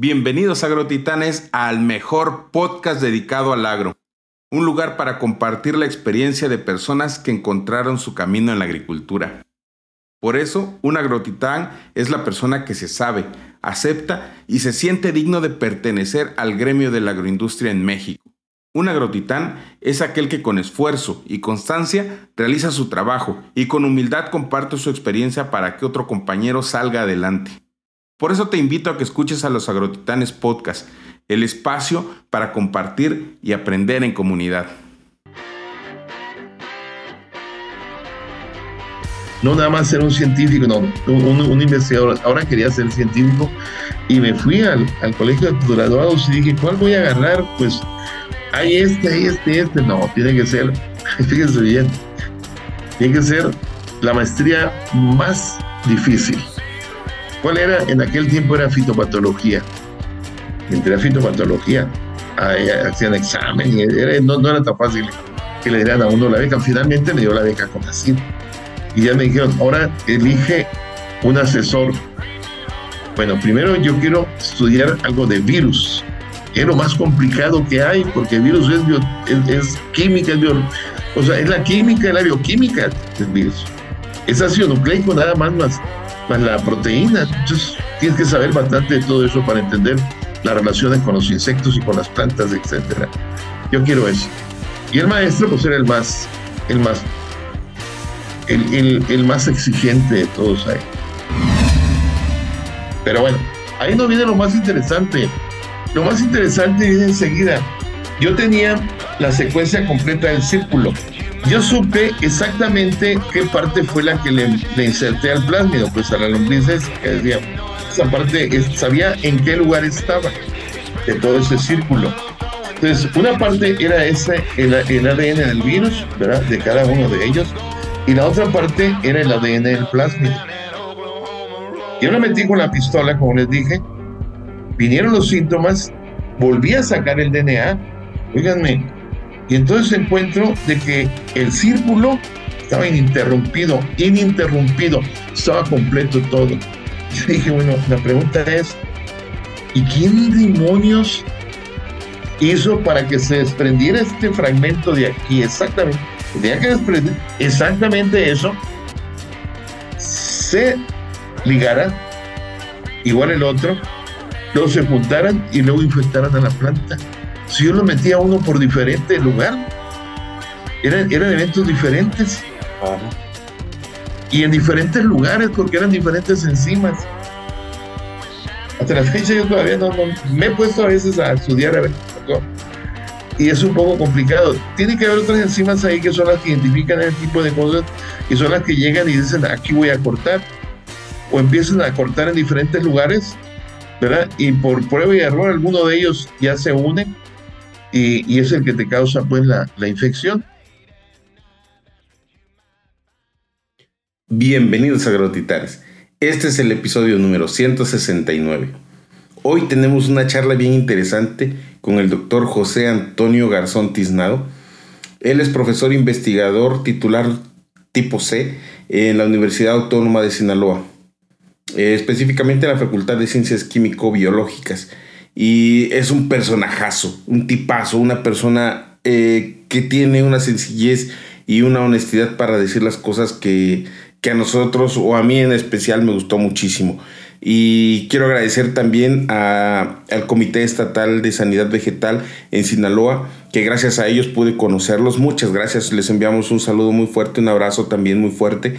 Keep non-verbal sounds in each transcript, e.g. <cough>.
Bienvenidos agrotitanes al mejor podcast dedicado al agro, un lugar para compartir la experiencia de personas que encontraron su camino en la agricultura. Por eso, un agrotitán es la persona que se sabe, acepta y se siente digno de pertenecer al gremio de la agroindustria en México. Un agrotitán es aquel que con esfuerzo y constancia realiza su trabajo y con humildad comparte su experiencia para que otro compañero salga adelante. Por eso te invito a que escuches a los Agrotitanes Podcast, el espacio para compartir y aprender en comunidad. No nada más ser un científico, no, un, investigador. Ahora quería ser científico y me fui al, colegio de graduados y dije, ¿cuál voy a agarrar? Pues hay este, hay este, este. No, tiene que ser, <laughs> fíjense bien, tiene que ser la maestría más difícil ¿Cuál era? En aquel tiempo era fitopatología. Entré a fitopatología, hacían examen, no, era tan fácil que le dieran a uno la beca. Finalmente me dio la beca con así. Y ya me dijeron, ahora elige un asesor. Bueno, primero yo quiero estudiar algo de virus. Es lo más complicado que hay, porque virus es, es, química, es o sea, es la química, es la bioquímica del virus. Es ácido nucleico nada más, más más la proteína. Entonces tienes que saber bastante de todo eso para entender las relaciones con los insectos y con las plantas, etcétera. Yo quiero eso. Y el maestro, pues era el más, el más, el, el, más exigente de todos ahí. Pero bueno, ahí no viene lo más interesante. Lo más interesante viene enseguida. Yo tenía la secuencia completa del círculo yo supe exactamente qué parte fue la que le, inserté al plásmido, pues a la lombrices, que decía, esa parte sabía en qué lugar estaba de todo ese círculo. Entonces, una parte era ese, el, ADN del virus, ¿verdad? De cada uno de ellos, y la otra parte era el ADN del plásmido. Yo lo metí con la pistola, como les dije, vinieron los síntomas, volví a sacar el DNA, oiganme, y entonces encuentro de que el círculo estaba ininterrumpido, ininterrumpido, estaba completo todo. Y <laughs> dije, bueno, la pregunta es, ¿y quién demonios hizo para que se desprendiera este fragmento de aquí? Exactamente, tenía que desprender exactamente eso, se ligara, igual el otro, luego se juntaran y luego infectaran a la planta si yo lo metía uno por diferente lugar, eran, eventos diferentes. Y en diferentes lugares, porque eran diferentes enzimas. Hasta la fecha yo todavía no, me he puesto a veces a estudiar a ver y es un poco complicado. Tiene que haber otras enzimas ahí que son las que identifican ese tipo de cosas y son las que llegan y dicen aquí voy a cortar o empiezan a cortar en diferentes lugares, ¿verdad? Y por prueba y error alguno de ellos ya se unen y, es el que te causa pues la, infección. Bienvenidos a Grotitares. Este es el episodio número 169. Hoy tenemos una charla bien interesante con el doctor José Antonio Garzón Tiznado. Él es profesor investigador titular tipo C en la Universidad Autónoma de Sinaloa, eh, específicamente en la Facultad de Ciencias Químico-Biológicas y es un personajazo, un tipazo, una persona eh, que tiene una sencillez y una honestidad para decir las cosas que, que a nosotros o a mí en especial me gustó muchísimo. Y quiero agradecer también a, al Comité Estatal de Sanidad Vegetal en Sinaloa, que gracias a ellos pude conocerlos. Muchas gracias, les enviamos un saludo muy fuerte, un abrazo también muy fuerte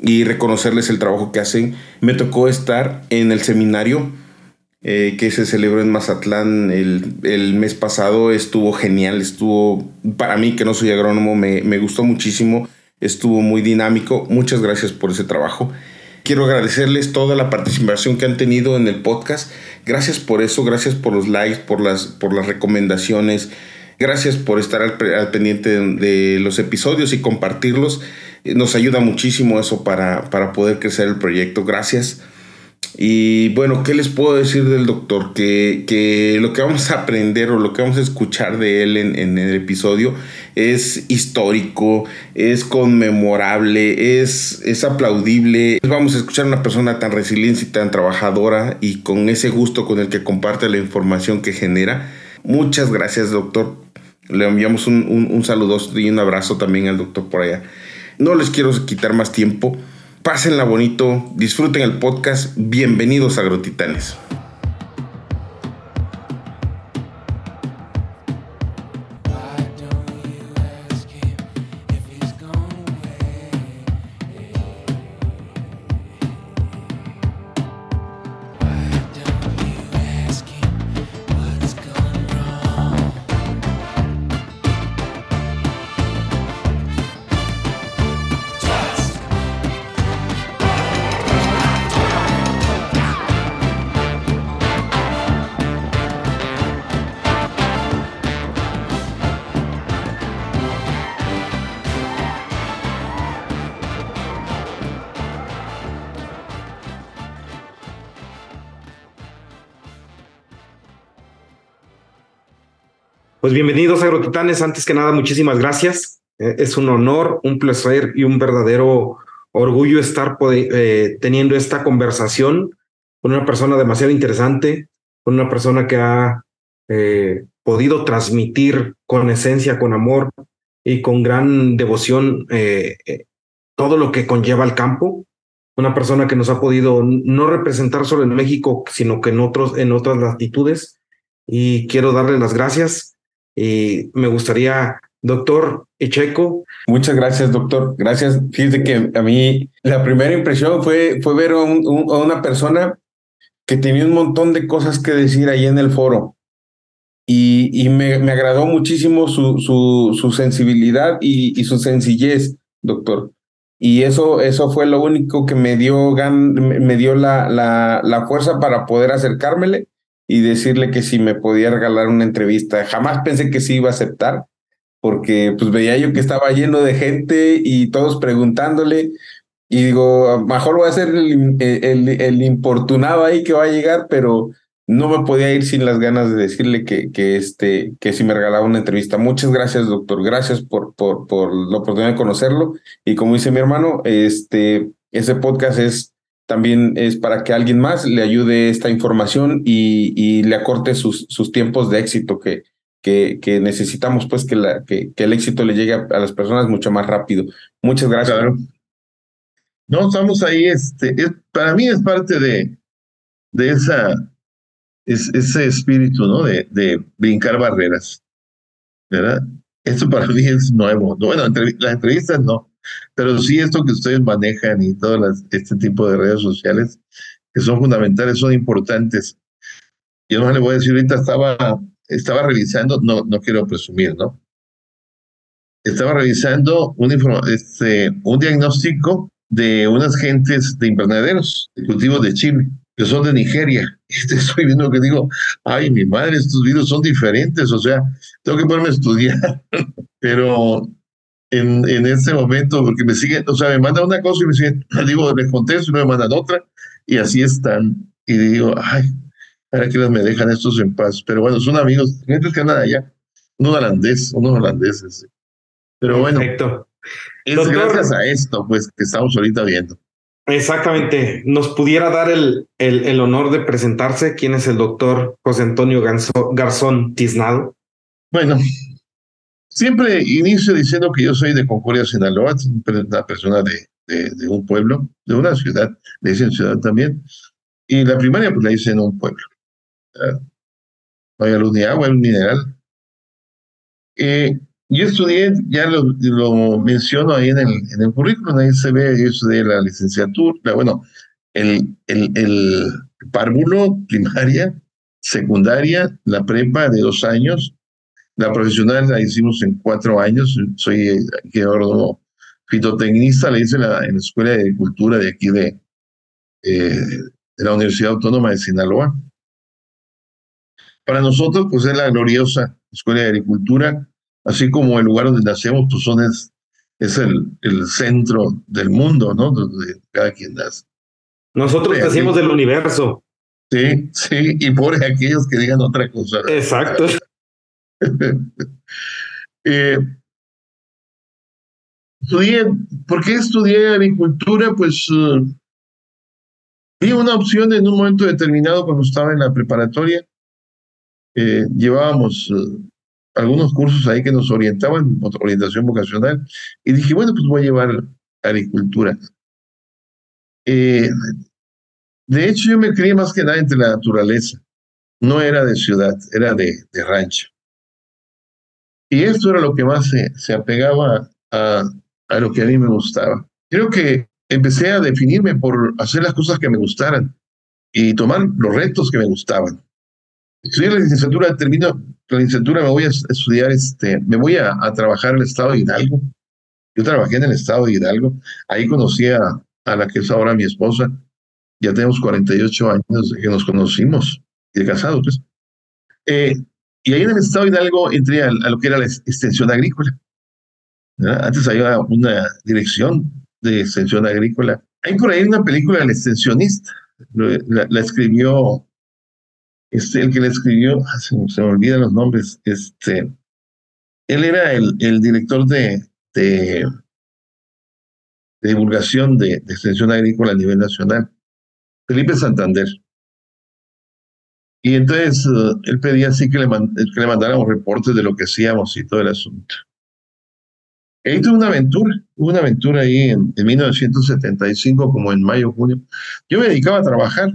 y reconocerles el trabajo que hacen. Me tocó estar en el seminario eh, que se celebró en Mazatlán el, mes pasado. Estuvo genial, estuvo, para mí que no soy agrónomo, me, me gustó muchísimo, estuvo muy dinámico. Muchas gracias por ese trabajo. Quiero agradecerles toda la participación que han tenido en el podcast. Gracias por eso, gracias por los likes, por las, por las recomendaciones. Gracias por estar al, pendiente de, los episodios y compartirlos. Nos ayuda muchísimo eso para, para poder crecer el proyecto. Gracias. Y bueno, ¿qué les puedo decir del doctor? Que, que, lo que vamos a aprender o lo que vamos a escuchar de él en, en, el episodio es histórico, es conmemorable, es, es aplaudible. Vamos a escuchar a una persona tan resiliente y tan trabajadora y con ese gusto con el que comparte la información que genera. Muchas gracias, doctor. Le enviamos un, un, un saludo y un abrazo también al doctor por allá. No les quiero quitar más tiempo. Pásenla bonito, disfruten el podcast. Bienvenidos a Agrotitanes. Pues bienvenidos Agrotitanes. Antes que nada, muchísimas gracias. Eh, es un honor, un placer y un verdadero orgullo estar eh, teniendo esta conversación con una persona demasiado interesante, con una persona que ha eh, podido transmitir con esencia, con amor y con gran devoción todo lo que conlleva el campo. Una persona que nos ha podido no representar solo en México, sino que en, otros, en otras latitudes. Y quiero darle las gracias y me gustaría, doctor Echeco. Muchas gracias, doctor. Gracias. Fíjese que a mí la primera impresión fue, fue ver a, una persona que tenía un montón de cosas que decir ahí en el foro. Y, y me, me, agradó muchísimo su, su, su sensibilidad y, y, su sencillez, doctor. Y eso, eso fue lo único que me dio, me dio la, la, la fuerza para poder acercármele y decirle que si me podía regalar una entrevista. Jamás pensé que sí iba a aceptar, porque pues veía yo que estaba lleno de gente y todos preguntándole. Y digo, mejor voy a ser el, el, el, importunado ahí que va a llegar, pero no me podía ir sin las ganas de decirle que, que, este, que si me regalaba una entrevista. Muchas gracias, doctor. Gracias por, por, por la oportunidad de conocerlo. Y como dice mi hermano, este, ese podcast es también es para que alguien más le ayude esta información y, le acorte sus, sus, tiempos de éxito que, que, que necesitamos pues que, la, que, el éxito le llegue a, las personas mucho más rápido. Muchas gracias. No, estamos ahí, este, para mí es parte de, de esa, es, ese espíritu, ¿no? De, de brincar barreras, ¿verdad? Esto para <laughs> mí es nuevo. Bueno, las entrevistas no, pero sí esto que ustedes manejan y todo este tipo de redes sociales, que son fundamentales, son importantes. Yo no le voy a decir, ahorita estaba, estaba revisando, no, no quiero presumir, ¿no? Estaba revisando un, este, un diagnóstico de unas gentes de invernaderos, de cultivos de Chile, que son de Nigeria. Y <laughs> estoy viendo que digo, ay, mi madre, estos virus son diferentes, o sea, tengo que ponerme a estudiar. <laughs> Pero en, en ese momento, porque me siguen, o sea, me mandan una cosa y me siguen, <clears throat> digo, les contesto y me mandan otra, y así están. Y digo, ay, para que me dejan estos en paz. Pero bueno, son amigos, gente que andan allá, un holandés, unos holandeses. Pero bueno, es gracias a esto, pues, que estamos ahorita viendo. Exactamente. ¿Nos pudiera dar el, el, el, honor de presentarse? ¿Quién es el doctor José Antonio Garzón Tiznado? Bueno, Siempre inicio diciendo que yo soy de Concordia, Sinaloa, una persona de, de, un pueblo, de una ciudad, le dicen ciudad también, y la primaria pues la hice en un pueblo. No hay luz ni agua, es un mineral. Eh, yo estudié, ya lo, lo, menciono ahí en el, en el currículum, ahí se ve, yo estudié la licenciatura, bueno, el, el, el párvulo primaria, secundaria, la prepa de dos años, la profesional la hicimos en cuatro años. Soy geólogo fitotecnista, le hice en la, Escuela de Agricultura de aquí de, eh, de la Universidad Autónoma de Sinaloa. Para nosotros, pues es la gloriosa Escuela de Agricultura, así como el lugar donde nacemos, pues son es, es el, el centro del mundo, ¿no? Donde cada quien nace. Nosotros decimos del universo. Sí, sí, y por aquellos que digan otra cosa. Exacto. <laughs> eh, estudié, ¿por qué estudié agricultura? Pues uh, vi una opción en un momento determinado cuando estaba en la preparatoria. Eh, llevábamos uh, algunos cursos ahí que nos orientaban, orientación vocacional, y dije, bueno, pues voy a llevar agricultura. Eh, de hecho, yo me crié más que nada entre la naturaleza. No era de ciudad, era de rancho. Y esto era lo que más se, se apegaba a, a lo que a mí me gustaba. Creo que empecé a definirme por hacer las cosas que me gustaran y tomar los retos que me gustaban. Estudié la licenciatura, termino la licenciatura, me voy a estudiar, este, me voy a, a trabajar en el estado de Hidalgo. Yo trabajé en el estado de Hidalgo, ahí conocí a, a la que es ahora mi esposa, ya tenemos 48 años de que nos conocimos y de casados, pues. Eh, y ahí en el estado de Hidalgo entré a, lo que era la extensión agrícola. Antes había una dirección de extensión agrícola. Hay por ahí una película, El extensionista, la, escribió, este, el que la escribió, ah, se, me olvidan los nombres, este, él era el, el director de, de, divulgación de, extensión agrícola a nivel nacional, Felipe Santander. Y entonces uh, él pedía así que le, que le mandáramos reportes de lo que hacíamos y todo el asunto. Ahí tuve una aventura, una aventura ahí en, en 1975, como en mayo, junio. Yo me dedicaba a trabajar.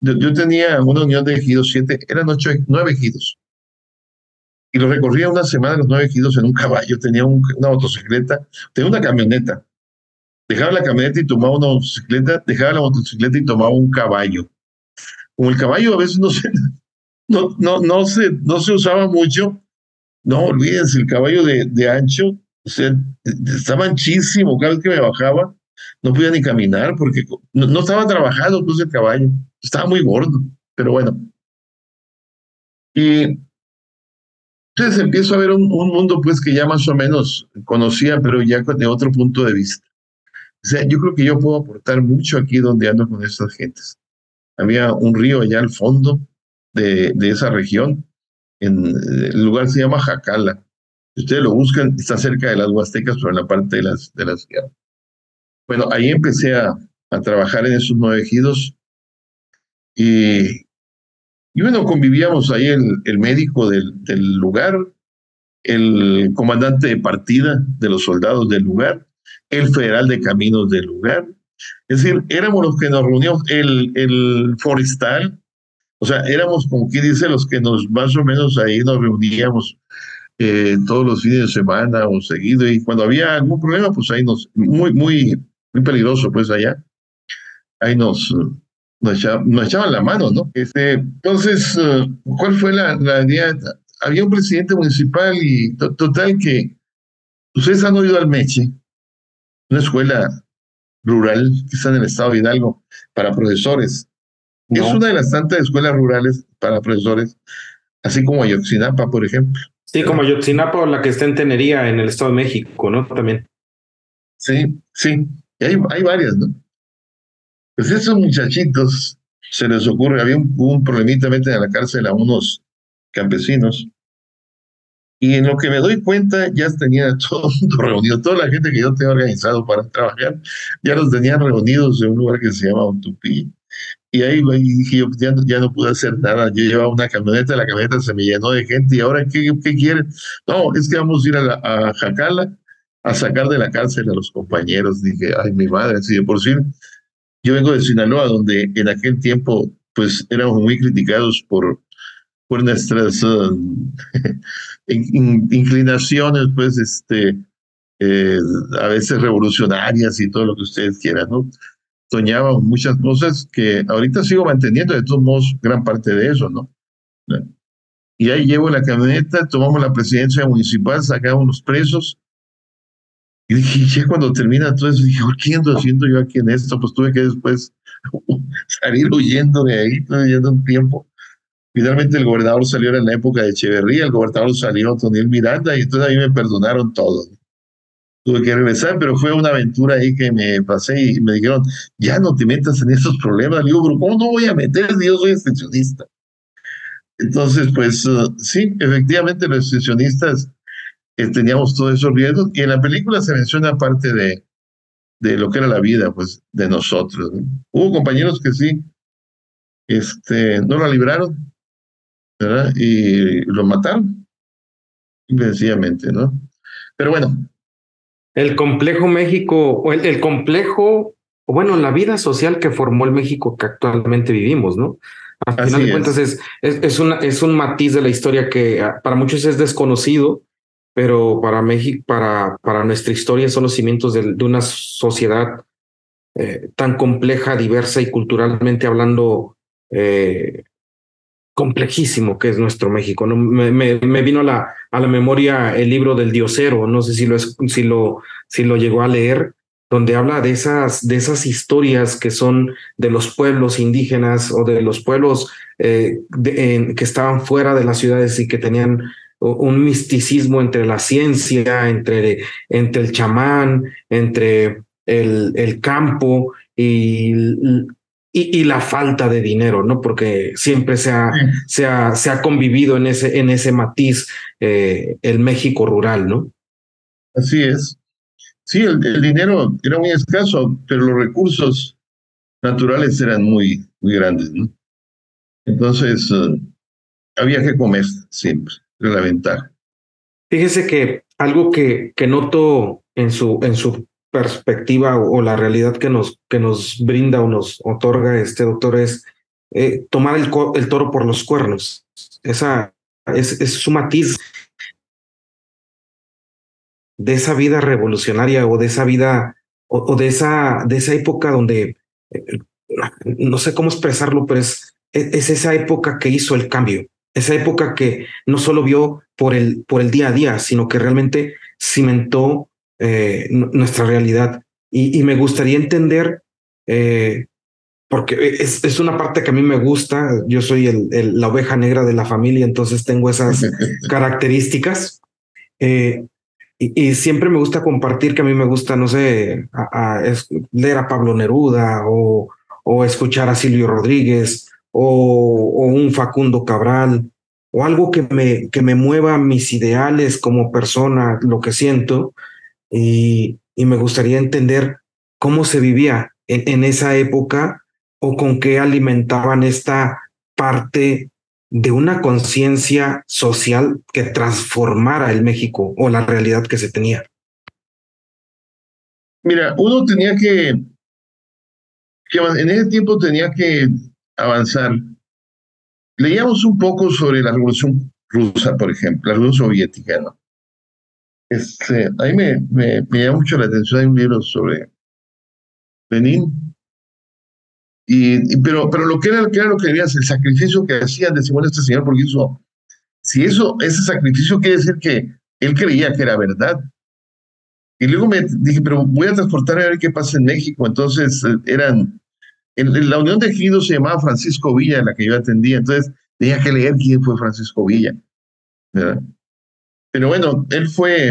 Yo, yo tenía una unión de ejidos, siete, eran ocho, nueve ejidos. Y lo recorría una semana los nueve ejidos en un caballo. Tenía un, una motocicleta, tenía una camioneta. Dejaba la camioneta y tomaba una motocicleta, dejaba la motocicleta y tomaba un caballo. Como el caballo a veces no se, no, no, no se, no se usaba mucho, no olvídense, el caballo de, de ancho o sea, estaba anchísimo, cada vez que me bajaba, no podía ni caminar porque no, no estaba trabajado pues el caballo, estaba muy gordo, pero bueno. Y entonces empiezo a ver un, un, mundo pues que ya más o menos conocía, pero ya de otro punto de vista. O sea, yo creo que yo puedo aportar mucho aquí donde ando con estas gentes. Había un río allá al fondo de, de esa región, en, el lugar se llama Jacala, ustedes lo buscan, está cerca de las Huastecas, pero en la parte de las, de las Bueno, ahí empecé a, a trabajar en esos nueve ejidos y, y bueno, convivíamos ahí el, el médico del, del, lugar, el comandante de partida de los soldados del lugar, el federal de caminos del lugar. Es decir, éramos los que nos reuníamos, el, el forestal, o sea, éramos como quien dice los que nos más o menos ahí nos reuníamos eh, todos los fines de semana o seguido, y cuando había algún problema, pues ahí nos, muy, muy, muy peligroso, pues allá, ahí nos, nos, echaban, nos echaban la mano, ¿no? Este, entonces, ¿cuál fue la, la idea? Había un presidente municipal y to total que ustedes han oído al Meche, una escuela rural que está en el estado de Hidalgo para profesores. No. Es una de las tantas escuelas rurales para profesores, así como Ayotzinapa, por ejemplo. Sí, como Yotzinapa, la que está en Tenería, en el Estado de México, ¿no? También. Sí, sí, hay, hay varias, ¿no? Pues esos muchachitos se les ocurre, había un, un problemita, meten a la cárcel a unos campesinos. Y en lo que me doy cuenta, ya tenía <laughs> todo el mundo reunido, toda la gente que yo tenía organizado para trabajar, ya los tenían reunidos en un lugar que se llama Utupí. Y ahí, dije yo, ya, ya, no pude hacer nada. Yo llevaba una camioneta, la camioneta se me llenó de gente. ¿Y ahora qué, qué quieren? No, es que vamos a ir a, la, a Jacala a sacar de la cárcel a los compañeros. Dije, ay, mi madre, así de por sí. Yo vengo de Sinaloa, donde en aquel tiempo, pues éramos muy criticados por, por nuestras uh, <laughs> inclinaciones, pues, este, eh, a veces revolucionarias y todo lo que ustedes quieran, ¿no? soñaba muchas cosas que ahorita sigo manteniendo, de todos modos, gran parte de eso, ¿no? Y ahí llevo la camioneta, tomamos la presidencia municipal, sacamos los presos. Y dije, ya cuando termina todo eso, dije, ¿qué ando haciendo yo aquí en esto? Pues tuve que después <laughs> salir huyendo de ahí, huyendo un tiempo. Finalmente el gobernador salió en la época de Echeverría, el gobernador salió Toniel Miranda, y entonces ahí me perdonaron todo. tuve que regresar, pero fue una aventura ahí que me pasé y me dijeron, ya no te metas en esos problemas. Digo, pero ¿cómo no voy a meter yo soy extensionista? Entonces, pues uh, sí, efectivamente los extensionistas eh, teníamos todos esos riesgos y en la película se menciona parte de, de lo que era la vida, pues, de nosotros. Hubo compañeros que sí, este, no la libraron, ¿verdad? Y lo mataron, sencillamente, ¿no? Pero bueno, el complejo México, o el, complejo, o bueno, la vida social que formó el México que actualmente vivimos, ¿no? Al final de cuentas es, es, una, es un matiz de la historia que ah, para muchos es desconocido, pero para México, para, para nuestra historia son los cimientos de, una sociedad eh, tan compleja, diversa y culturalmente hablando eh, complejísimo que es nuestro México. Me, vino a la, a la, memoria el libro del Diosero, no sé si lo, si lo, si lo llegó a leer, donde habla de esas, de esas historias que son de los pueblos indígenas o de los pueblos eh, que estaban fuera de las ciudades y que tenían un misticismo entre la ciencia, entre, entre el chamán, entre el, el campo y y, la falta de dinero, ¿no? Porque siempre se ha, se ha, se ha convivido en ese, en ese matiz eh, el México rural, ¿no? Así es. Sí, el, dinero era muy escaso, pero los recursos naturales eran muy, muy grandes, ¿no? Entonces, eh, había que comer siempre, era la ventaja. Fíjese que algo que, que noto en su, en su perspectiva o, la realidad que nos, que nos brinda o nos otorga este doctor es eh, tomar el, toro por los cuernos. Esa es, es su matiz de esa vida revolucionaria o de esa vida o, de esa de esa época donde eh, no sé cómo expresarlo, pero es, es esa época que hizo el cambio, esa época que no solo vio por el, por el día a día, sino que realmente cimentó eh, nuestra realidad. Y, me gustaría entender, eh, porque es, es, una parte que a mí me gusta, yo soy el, la oveja negra de la familia, entonces tengo esas <laughs> características. Eh, y, siempre me gusta compartir que a mí me gusta, no sé, a, leer a Pablo Neruda o, o escuchar a Silvio Rodríguez o, o, un Facundo Cabral o algo que me, que me mueva mis ideales como persona, lo que siento, y, me gustaría entender cómo se vivía en, esa época o con qué alimentaban esta parte de una conciencia social que transformara el México o la realidad que se tenía. Mira, uno tenía que, que en ese tiempo tenía que avanzar. Leíamos un poco sobre la revolución rusa, por ejemplo, la revolución soviética, ¿no? Este, a mí me, me, llama mucho la atención, hay un libro sobre Lenin, y, pero, pero lo que era, que era lo que el sacrificio que hacían, decimos este señor, porque hizo, si eso, ese sacrificio quiere decir que él creía que era verdad. Y luego me dije, pero voy a transportar a ver qué pasa en México. Entonces eh, eran, en, la Unión de Ejidos se llamaba Francisco Villa, la que yo atendía. Entonces tenía que leer quién fue Francisco Villa. ¿verdad? Pero bueno, él fue,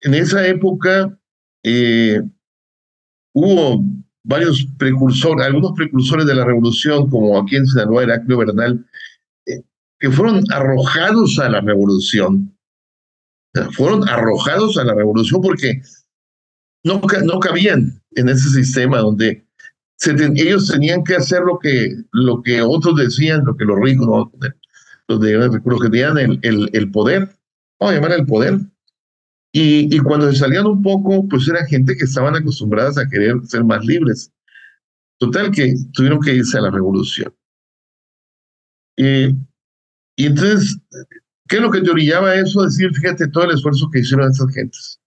en esa época eh, hubo varios precursores, algunos precursores de la revolución, como aquí en Sinaloa, Heraclio Bernal, eh, que fueron arrojados a la revolución. fueron arrojados a la revolución porque no, no cabían en ese sistema donde ellos tenían que hacer lo que, lo que otros decían, lo que los ricos, los, de, los que tenían el, el, el poder, vamos a llamar el poder. Y, y, cuando se salían un poco, pues era gente que estaban acostumbradas a querer ser más libres. Total que tuvieron que irse a la revolución. y entonces, ¿qué es lo que te orillaba eso? Decir, fíjate todo el esfuerzo que hicieron esas gentes.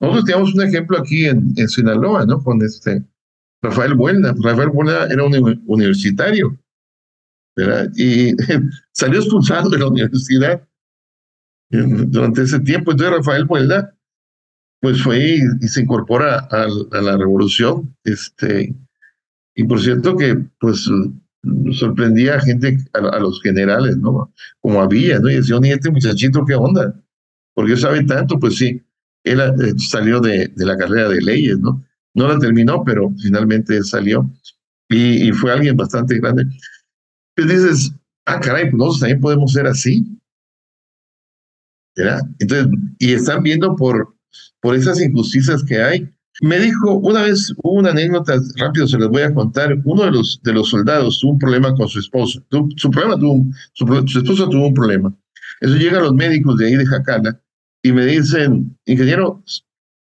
Nosotros teníamos un ejemplo aquí en, en Sinaloa, ¿no? Con este Rafael Buena. Rafael Buena era un universitario, ¿verdad? Y <laughs> salió expulsado de la universidad durante ese tiempo. Entonces Rafael Puelda pues fue y, se incorpora a, la revolución. Este, y por cierto que pues sorprendía a gente, a, los generales, ¿no? Como había, ¿no? Y decía, ni este muchachito, ¿qué onda? Porque sabe tanto, pues sí. Él eh, salió de, de, la carrera de leyes, ¿no? No la terminó, pero finalmente salió y, y fue alguien bastante grande. Pues dices, ah, caray, pues nosotros también podemos ser así. ¿verdad? Entonces, y están viendo por, por esas injusticias que hay. Me dijo, una vez una anécdota, rápido se les voy a contar, uno de los, de los soldados tuvo un problema con su esposa, su, problema tuvo, su, su esposa tuvo un problema. Eso llegan los médicos de ahí de Jacala y me dicen, ingeniero,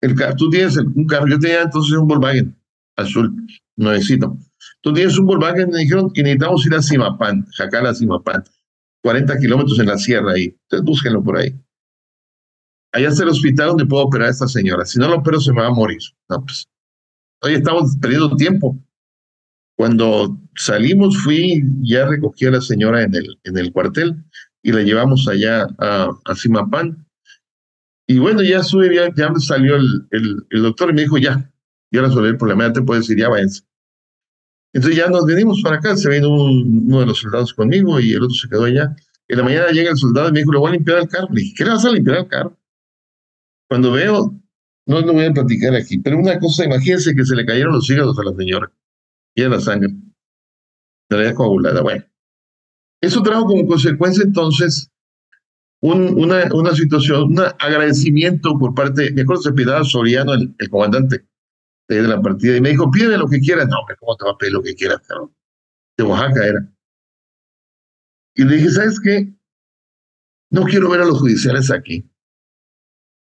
el, tú tienes un carro, yo tenía entonces un Volkswagen azul, nuevecito. Tú tienes un Volkswagen, me dijeron, y necesitamos ir a Simapán, Jacala Simapán, 40 kilómetros en la sierra ahí. Entonces búsquenlo por ahí allá está el hospital donde puedo operar a esta señora. Si no lo opero, se me va a morir. No, pues, hoy estamos perdiendo tiempo. Cuando salimos, fui, ya recogí a la señora en el, en el cuartel y la llevamos allá a, a Simapán. Y bueno, ya sube, ya, salió el, el, doctor y me dijo, ya, ya resolví el problema, ya te puedes ir, ya váyanse. Entonces ya nos venimos para acá, se vino uno de los soldados conmigo y el otro se quedó allá. En la mañana llega el soldado y me dijo, le voy a limpiar el carro. Le dije, ¿qué le vas a limpiar el carro? Cuando veo, no lo voy a platicar aquí, pero una cosa, imagínense que se le cayeron los hígados a la señora y a la sangre. Se la coagulada. Bueno, eso trajo como consecuencia entonces un, una, una situación, un agradecimiento por parte, me acuerdo se pidió Soriano, el, comandante de la partida, y me dijo, pide lo que quieras. No, hombre, ¿cómo te va a pedir lo que quieras? De Oaxaca era. Y le dije, ¿sabes qué? No quiero ver a los judiciales aquí.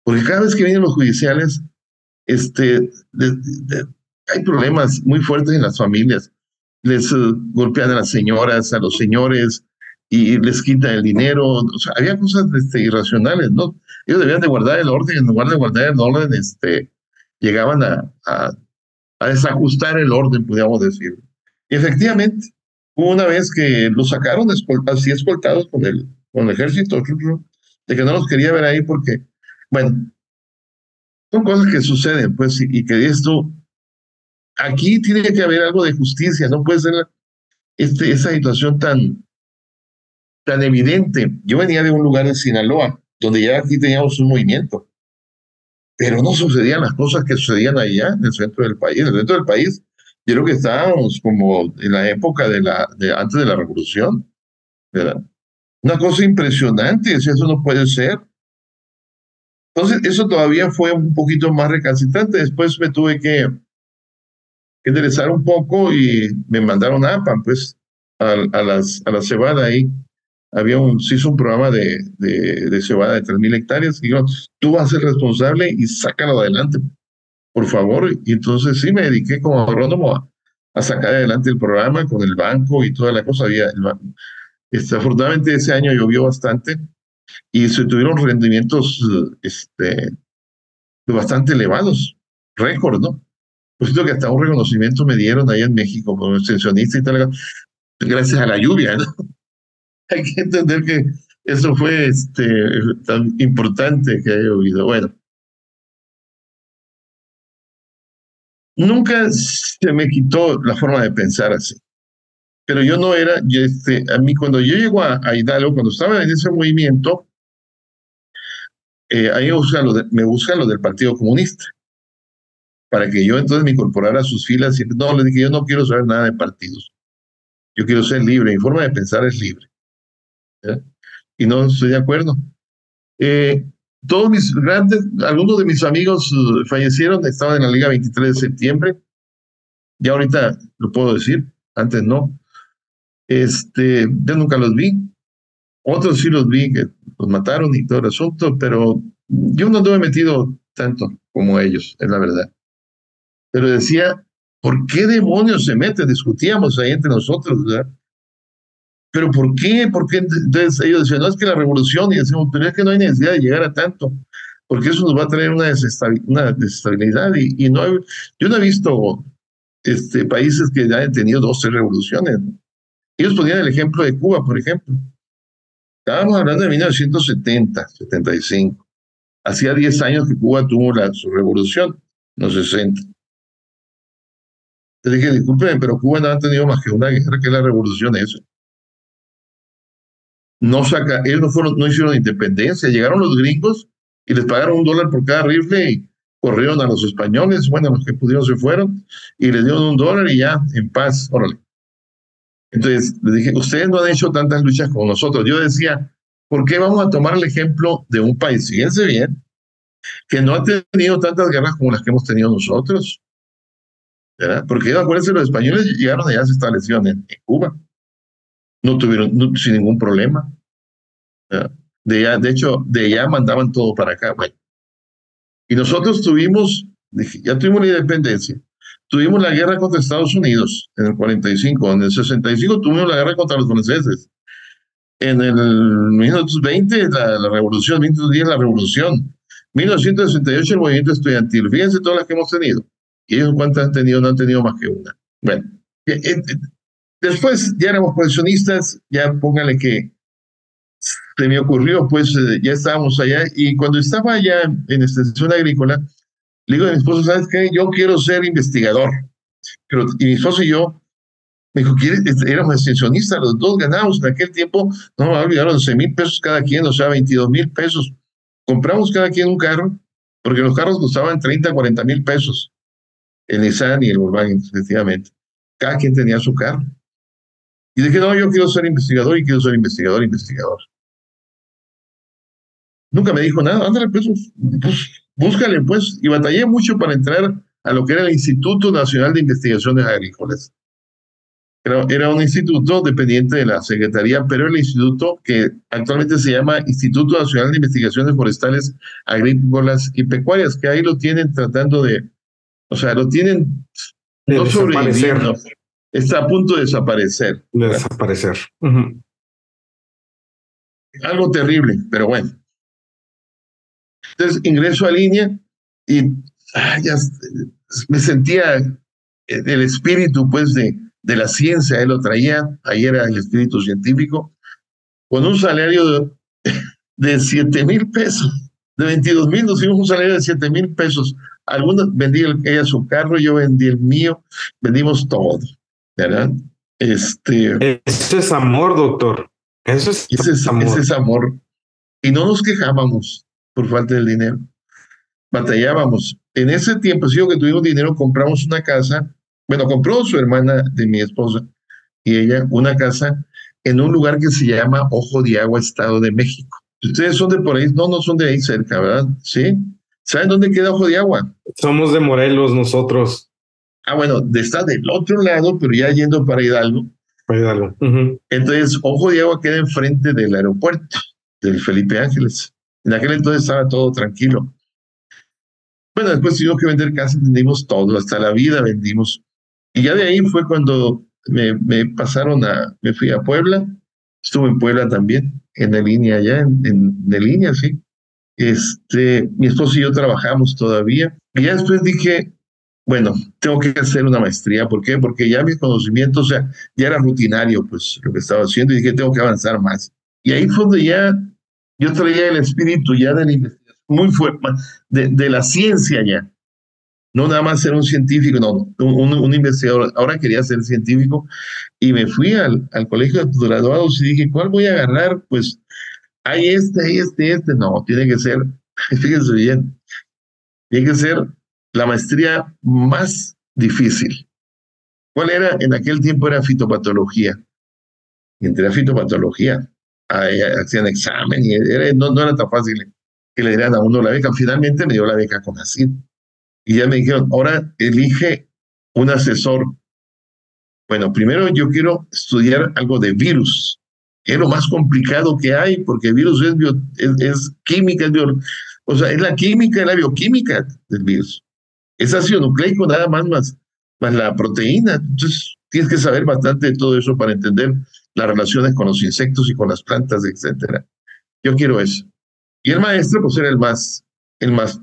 Porque cada vez que vienen los judiciales, este, hay problemas muy fuertes en las familias. Les uh, golpean a las señoras, a los señores, y les quitan el dinero. O sea, había cosas este, irracionales, ¿no? Ellos debían de guardar el orden, en lugar de guardar el orden, este, llegaban a, a, desajustar el orden, podríamos decir. Y efectivamente, una vez que los sacaron así escoltados con el, con el ejército, de que no los quería ver ahí porque bueno, son cosas que suceden, pues, y, que esto, aquí tiene que haber algo de justicia, no puede ser este, esa situación tan, tan evidente. Yo venía de un lugar en Sinaloa, donde ya aquí teníamos un movimiento, pero no sucedían las cosas que sucedían allá, en el centro del país. En el centro del país, yo creo que estábamos como en la época de la, de antes de la revolución, ¿verdad? Una cosa impresionante, eso no puede ser. Entonces, eso todavía fue un poquito más recalcitrante. Después me tuve que interesar un poco y me mandaron a APAN, pues, a, a, las, a la cebada ahí. Había un, se hizo un programa de, de, de cebada de 3.000 hectáreas. Y yo, tú vas a ser responsable y sácalo adelante, por favor. Y entonces sí me dediqué como agrónomo a, a sacar adelante el programa con el banco y toda la cosa. Había, este, afortunadamente ese año llovió bastante y se tuvieron rendimientos este, bastante elevados, récord, ¿no? Pues que hasta un reconocimiento me dieron ahí en México como extensionista y tal, gracias a la lluvia, ¿no? <laughs> Hay que entender que eso fue este, tan importante que haya oído. Bueno, nunca se me quitó la forma de pensar así. Pero yo no era, este, a mí cuando yo llego a, Hidalgo, cuando estaba en ese movimiento, eh, me buscan, lo me buscan lo del Partido Comunista, para que yo entonces me incorporara a sus filas y no, le dije, yo no quiero saber nada de partidos, yo quiero ser libre, mi forma de pensar es libre. Y no estoy de acuerdo. Eh, todos mis grandes, algunos de mis amigos uh, fallecieron, estaban en la Liga 23 de septiembre, ya ahorita lo puedo decir, antes no. Este, yo nunca los vi. Otros sí los vi que los mataron y todo el asunto, pero yo no he metido tanto como ellos, es la verdad. Pero decía, ¿por qué demonios se meten? Discutíamos ahí entre nosotros, ¿verdad? Pero ¿por qué? ¿Por qué? Entonces ellos decían, no es que la revolución, y decimos, pero es que no hay necesidad de llegar a tanto, porque eso nos va a traer una, desestabilidad. Y, y no yo no he visto este, países que ya hayan tenido dos, tres revoluciones. Ellos ponían el ejemplo de Cuba, por ejemplo. Estábamos hablando de 1970, 75. Hacía 10 años que Cuba tuvo su revolución, los 60. Le dije, discúlpeme, pero Cuba no ha tenido más que una guerra que la revolución esa. No saca, ellos no, fueron, no hicieron independencia, llegaron los gringos y les pagaron un dólar por cada rifle y corrieron a los españoles, bueno, los que pudieron se fueron y les dieron un dólar y ya, en paz, órale. Entonces, les dije, ustedes no han hecho tantas luchas como nosotros. Yo decía, ¿por qué vamos a tomar el ejemplo de un país, fíjense bien, que no ha tenido tantas guerras como las que hemos tenido nosotros? ¿verdad? Porque acuérdense, los españoles llegaron allá, se establecieron en, Cuba. No tuvieron sin ningún problema. De, allá, de hecho, de allá mandaban todo para acá. Bueno. Y nosotros tuvimos, ya tuvimos la independencia. Tuvimos la guerra contra Estados Unidos en el 45. En el 65 tuvimos la guerra contra los franceses. En el 1920 la, la revolución, 1910 la revolución. 1968 el movimiento estudiantil. Fíjense todas las que hemos tenido. ¿Y ellos cuántas han tenido? No han tenido más que una. Bueno, eh, eh, después ya éramos profesionistas, ya póngale que se me ocurrió, pues eh, ya estábamos allá y cuando estaba allá en extensión agrícola, le digo a mi esposo, ¿sabes qué? Yo quiero ser investigador. Pero, y mi esposo y yo, me dijo, ¿quieres? Este, éramos extensionistas, los dos ganamos en aquel tiempo, no me olvidaron 11 mil pesos cada quien, o sea, 22 mil pesos. Compramos cada quien un carro, porque los carros costaban 30, 40 mil pesos el Nissan y el Volkswagen, efectivamente. Cada quien tenía su carro. Y dije, no, yo quiero ser investigador y quiero ser investigador, investigador. Nunca me dijo nada, ándale, pues, pues, búscale, pues. Y batallé mucho para entrar a lo que era el Instituto Nacional de Investigaciones Agrícolas. Era, era un instituto dependiente de la Secretaría, pero el instituto que actualmente se llama Instituto Nacional de Investigaciones Forestales, Agrícolas y Pecuarias, que ahí lo tienen tratando de o sea, lo tienen no sobreviviendo. Está a punto de desaparecer. De desaparecer. Algo terrible, pero bueno. Entonces ingreso a línea y ya, me sentía el espíritu pues de, de la ciencia, él lo traía, ahí era el espíritu científico, con un salario de, <laughs> de 7 mil pesos, de 22 mil, nos dimos un salario de 7 mil pesos algunos vendí ella su carro, yo vendí el mío, vendimos todo, ¿verdad? Este, Eso es amor, doctor. Eso es, ese es amor. Ese es amor. Y no nos quejábamos por falta del dinero. Batallábamos. En ese tiempo, si yo que tuvimos dinero, compramos una casa. Bueno, compró su hermana de mi esposa y ella una casa en un lugar que se llama Ojo de Agua, Estado de México. Ustedes son de por ahí, no, no son de ahí cerca, ¿verdad? Sí. ¿Saben dónde queda Ojo de Agua? Somos de Morelos nosotros. Ah, bueno, está del otro lado, pero ya yendo para Hidalgo. Para Hidalgo. Entonces, Ojo de Agua queda enfrente del aeropuerto, del Felipe Ángeles. En aquel entonces estaba todo tranquilo. Bueno, después tuvimos que vender casa, vendimos todo, hasta la vida vendimos. Y ya de ahí fue cuando me, me pasaron a, me fui a Puebla, estuve en Puebla también, en la línea allá, en, en, en línea, sí. Este, mi esposo y yo trabajamos todavía. Y ya después dije, bueno, tengo que hacer una maestría. ¿Por qué? Porque ya mis conocimientos, o sea, ya era rutinario, pues, lo que estaba haciendo y dije, tengo que avanzar más. Y ahí fue donde ya yo traía el espíritu ya de la investigación muy fuerte, de, de la ciencia ya. No nada más ser un científico, no, un, un, investigador. Ahora quería ser científico y me fui al, al colegio de graduados y dije, ¿cuál voy a agarrar? Pues hay este, hay este, este. No, tiene que ser, <laughs> fíjense bien, tiene que ser la maestría más difícil. ¿Cuál era? En aquel tiempo era fitopatología. Y entre fitopatología, hacían examen y no, era tan fácil que le dieran a uno la beca. Finalmente me dio la beca con ACID. Y ya me dijeron, ahora elige un asesor. Bueno, primero yo quiero estudiar algo de virus es lo más complicado que hay, porque virus es, es, química, es o sea, es la química, es la bioquímica del virus. Es ácido nucleico nada más, más, más la proteína. Entonces, tienes que saber bastante de todo eso para entender las relaciones con los insectos y con las plantas, etcétera. Yo quiero eso. Y el maestro, pues era el más, el más,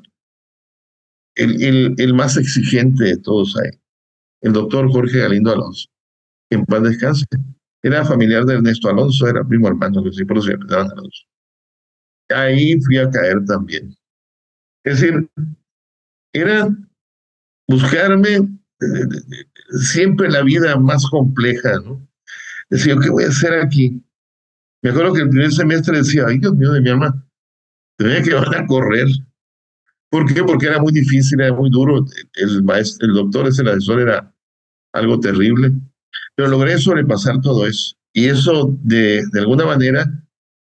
el, el, el más exigente de todos ahí. El doctor Jorge Galindo Alonso. En paz descanse. Era familiar de Ernesto Alonso, era primo hermano, que sí, por eso se Alonso. Ahí fui a caer también. Es decir, era buscarme eh, siempre la vida más compleja, ¿no? Decía, ¿qué voy a hacer aquí? Me acuerdo que el primer semestre decía, ay Dios mío de mi alma, tenía que van a correr. ¿Por qué? Porque era muy difícil, era muy duro. El maestro, el doctor, ese asesor, era algo terrible. Pero logré sobrepasar todo eso. Y eso, de, de alguna manera,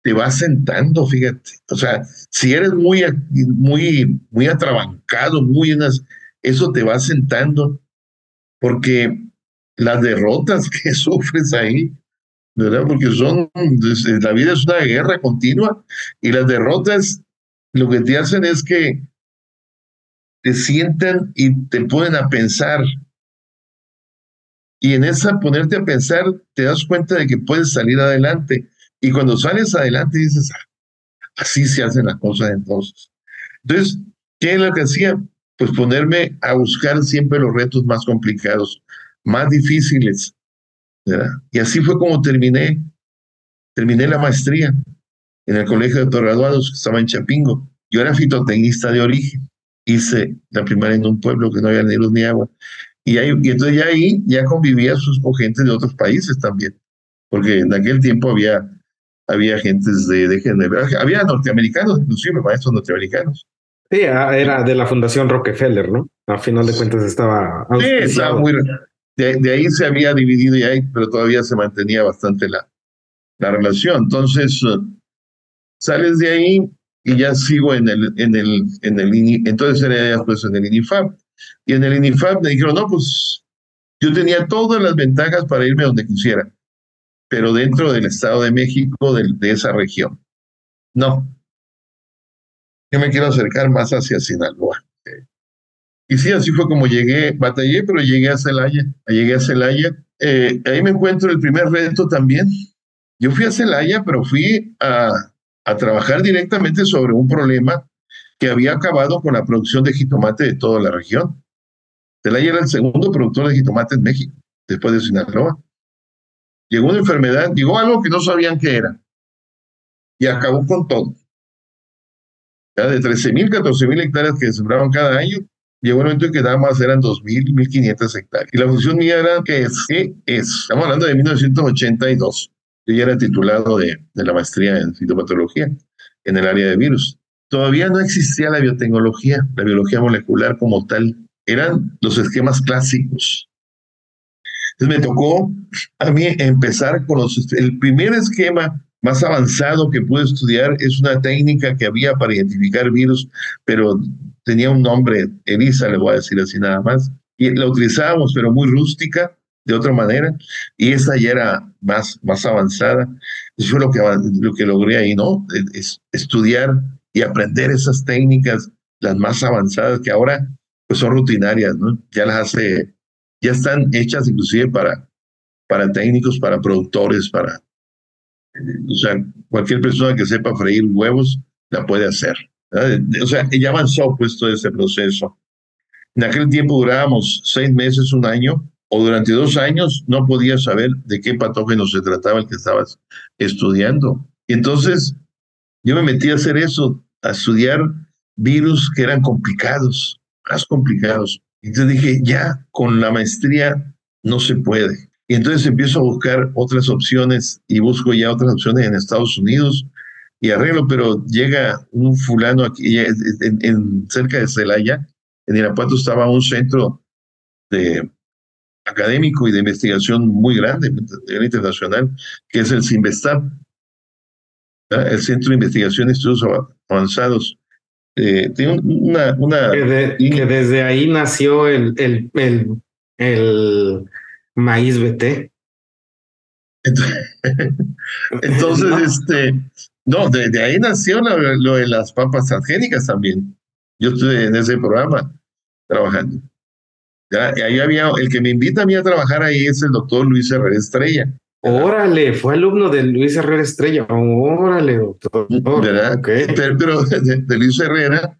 te va sentando, fíjate. O sea, si eres muy, muy, muy atrabancado, muy unas, eso te va sentando, porque las derrotas <laughs> que sufres ahí, ¿verdad? Porque son, la vida es una guerra continua y las derrotas lo que te hacen es que te sientan y te ponen a pensar. Y en esa ponerte a pensar, te das cuenta de que puedes salir adelante. Y cuando sales adelante dices, ah, así se hacen las cosas entonces. Entonces, ¿qué es lo que hacía? Pues ponerme a buscar siempre los retos más complicados, más difíciles. Y así fue como terminé, terminé la maestría en el Colegio de Torraduados, que estaba en Chapingo. Yo era fitotecnista de origen. Hice la primaria en un pueblo que no había ni luz ni agua. Y, ahí, y entonces ya ahí ya convivía sus, con gente de otros países también. Porque en aquel tiempo había había gentes de, de género, había norteamericanos, inclusive maestros norteamericanos. Sí, ah, era de la Fundación Rockefeller, ¿no? A final de cuentas estaba... Sí, estaba muy... De, ahí se había dividido y ahí, pero todavía se mantenía bastante la, la relación. Entonces, uh, sales de ahí y ya sigo en el, en el, en el, entonces era pues en el INIFAB. Y en el INIFAB me dijeron, no, pues yo tenía todas las ventajas para irme donde quisiera pero dentro del Estado de México, de, de esa región. No. Yo me quiero acercar más hacia Sinaloa. Y sí, así fue como llegué, batallé, pero llegué a Celaya. Llegué a Celaya. Eh, ahí me encuentro el primer reto también. Yo fui a Celaya, pero fui a, a trabajar directamente sobre un problema que había acabado con la producción de jitomate de toda la región. Celaya era el segundo productor de jitomate en México, después de Sinaloa llegó una enfermedad, llegó algo que no sabían qué era y acabó con todo. Ya de 13.000, 14.000 hectáreas que sembraban cada año, llegó un momento en que nada más eran 2.000, 1.500 hectáreas. Y la función mía era que es, ¿qué es? Estamos hablando de 1982. Yo ya era titulado de, de la maestría en fitopatología en el área de virus. Todavía no existía la biotecnología, la biología molecular como tal. Eran los esquemas clásicos entonces me tocó a mí empezar con los, el primer esquema más avanzado que pude estudiar es una técnica que había para identificar virus, pero tenía un nombre, ELISA, le voy a decir así nada más, y la utilizábamos, pero muy rústica, de otra manera, y esa ya era más, más avanzada. Eso fue lo que, lo que logré ahí, ¿no? Es, estudiar y aprender esas técnicas, las más avanzadas, que ahora pues son rutinarias, ¿no? Ya las hace ya están hechas inclusive para, para técnicos, para productores, para... O sea, cualquier persona que sepa freír huevos la puede hacer. O sea, ya avanzó pues todo ese proceso. En aquel tiempo durábamos seis meses, un año, o durante dos años no podías saber de qué patógeno se trataba el que estabas estudiando. Y entonces yo me metí a hacer eso, a estudiar virus que eran complicados, más complicados. Entonces dije, ya con la maestría no se puede. Y entonces empiezo a buscar otras opciones y busco ya otras opciones en Estados Unidos y arreglo, pero llega un fulano aquí, en, cerca de Celaya, en Irapuato estaba un centro de académico y de investigación muy grande, internacional, que es el CIMBESTAP, el Centro de Investigación y Estudios Avanzados. Eh, tiene una... una que, desde ahí nació el, el, el, el maíz BT. <laughs> Entonces, este, no, de, ahí nació lo, de las papas transgénicas también. Yo estuve en ese programa trabajando. Ya, ahí había, el que me invita a mí a trabajar ahí es el doctor Luis Herrera Estrella. Órale, fue alumno de Luis Herrera Estrella. Órale, doctor. ¿Verdad? Pero, <laughs> de, Luis Herrera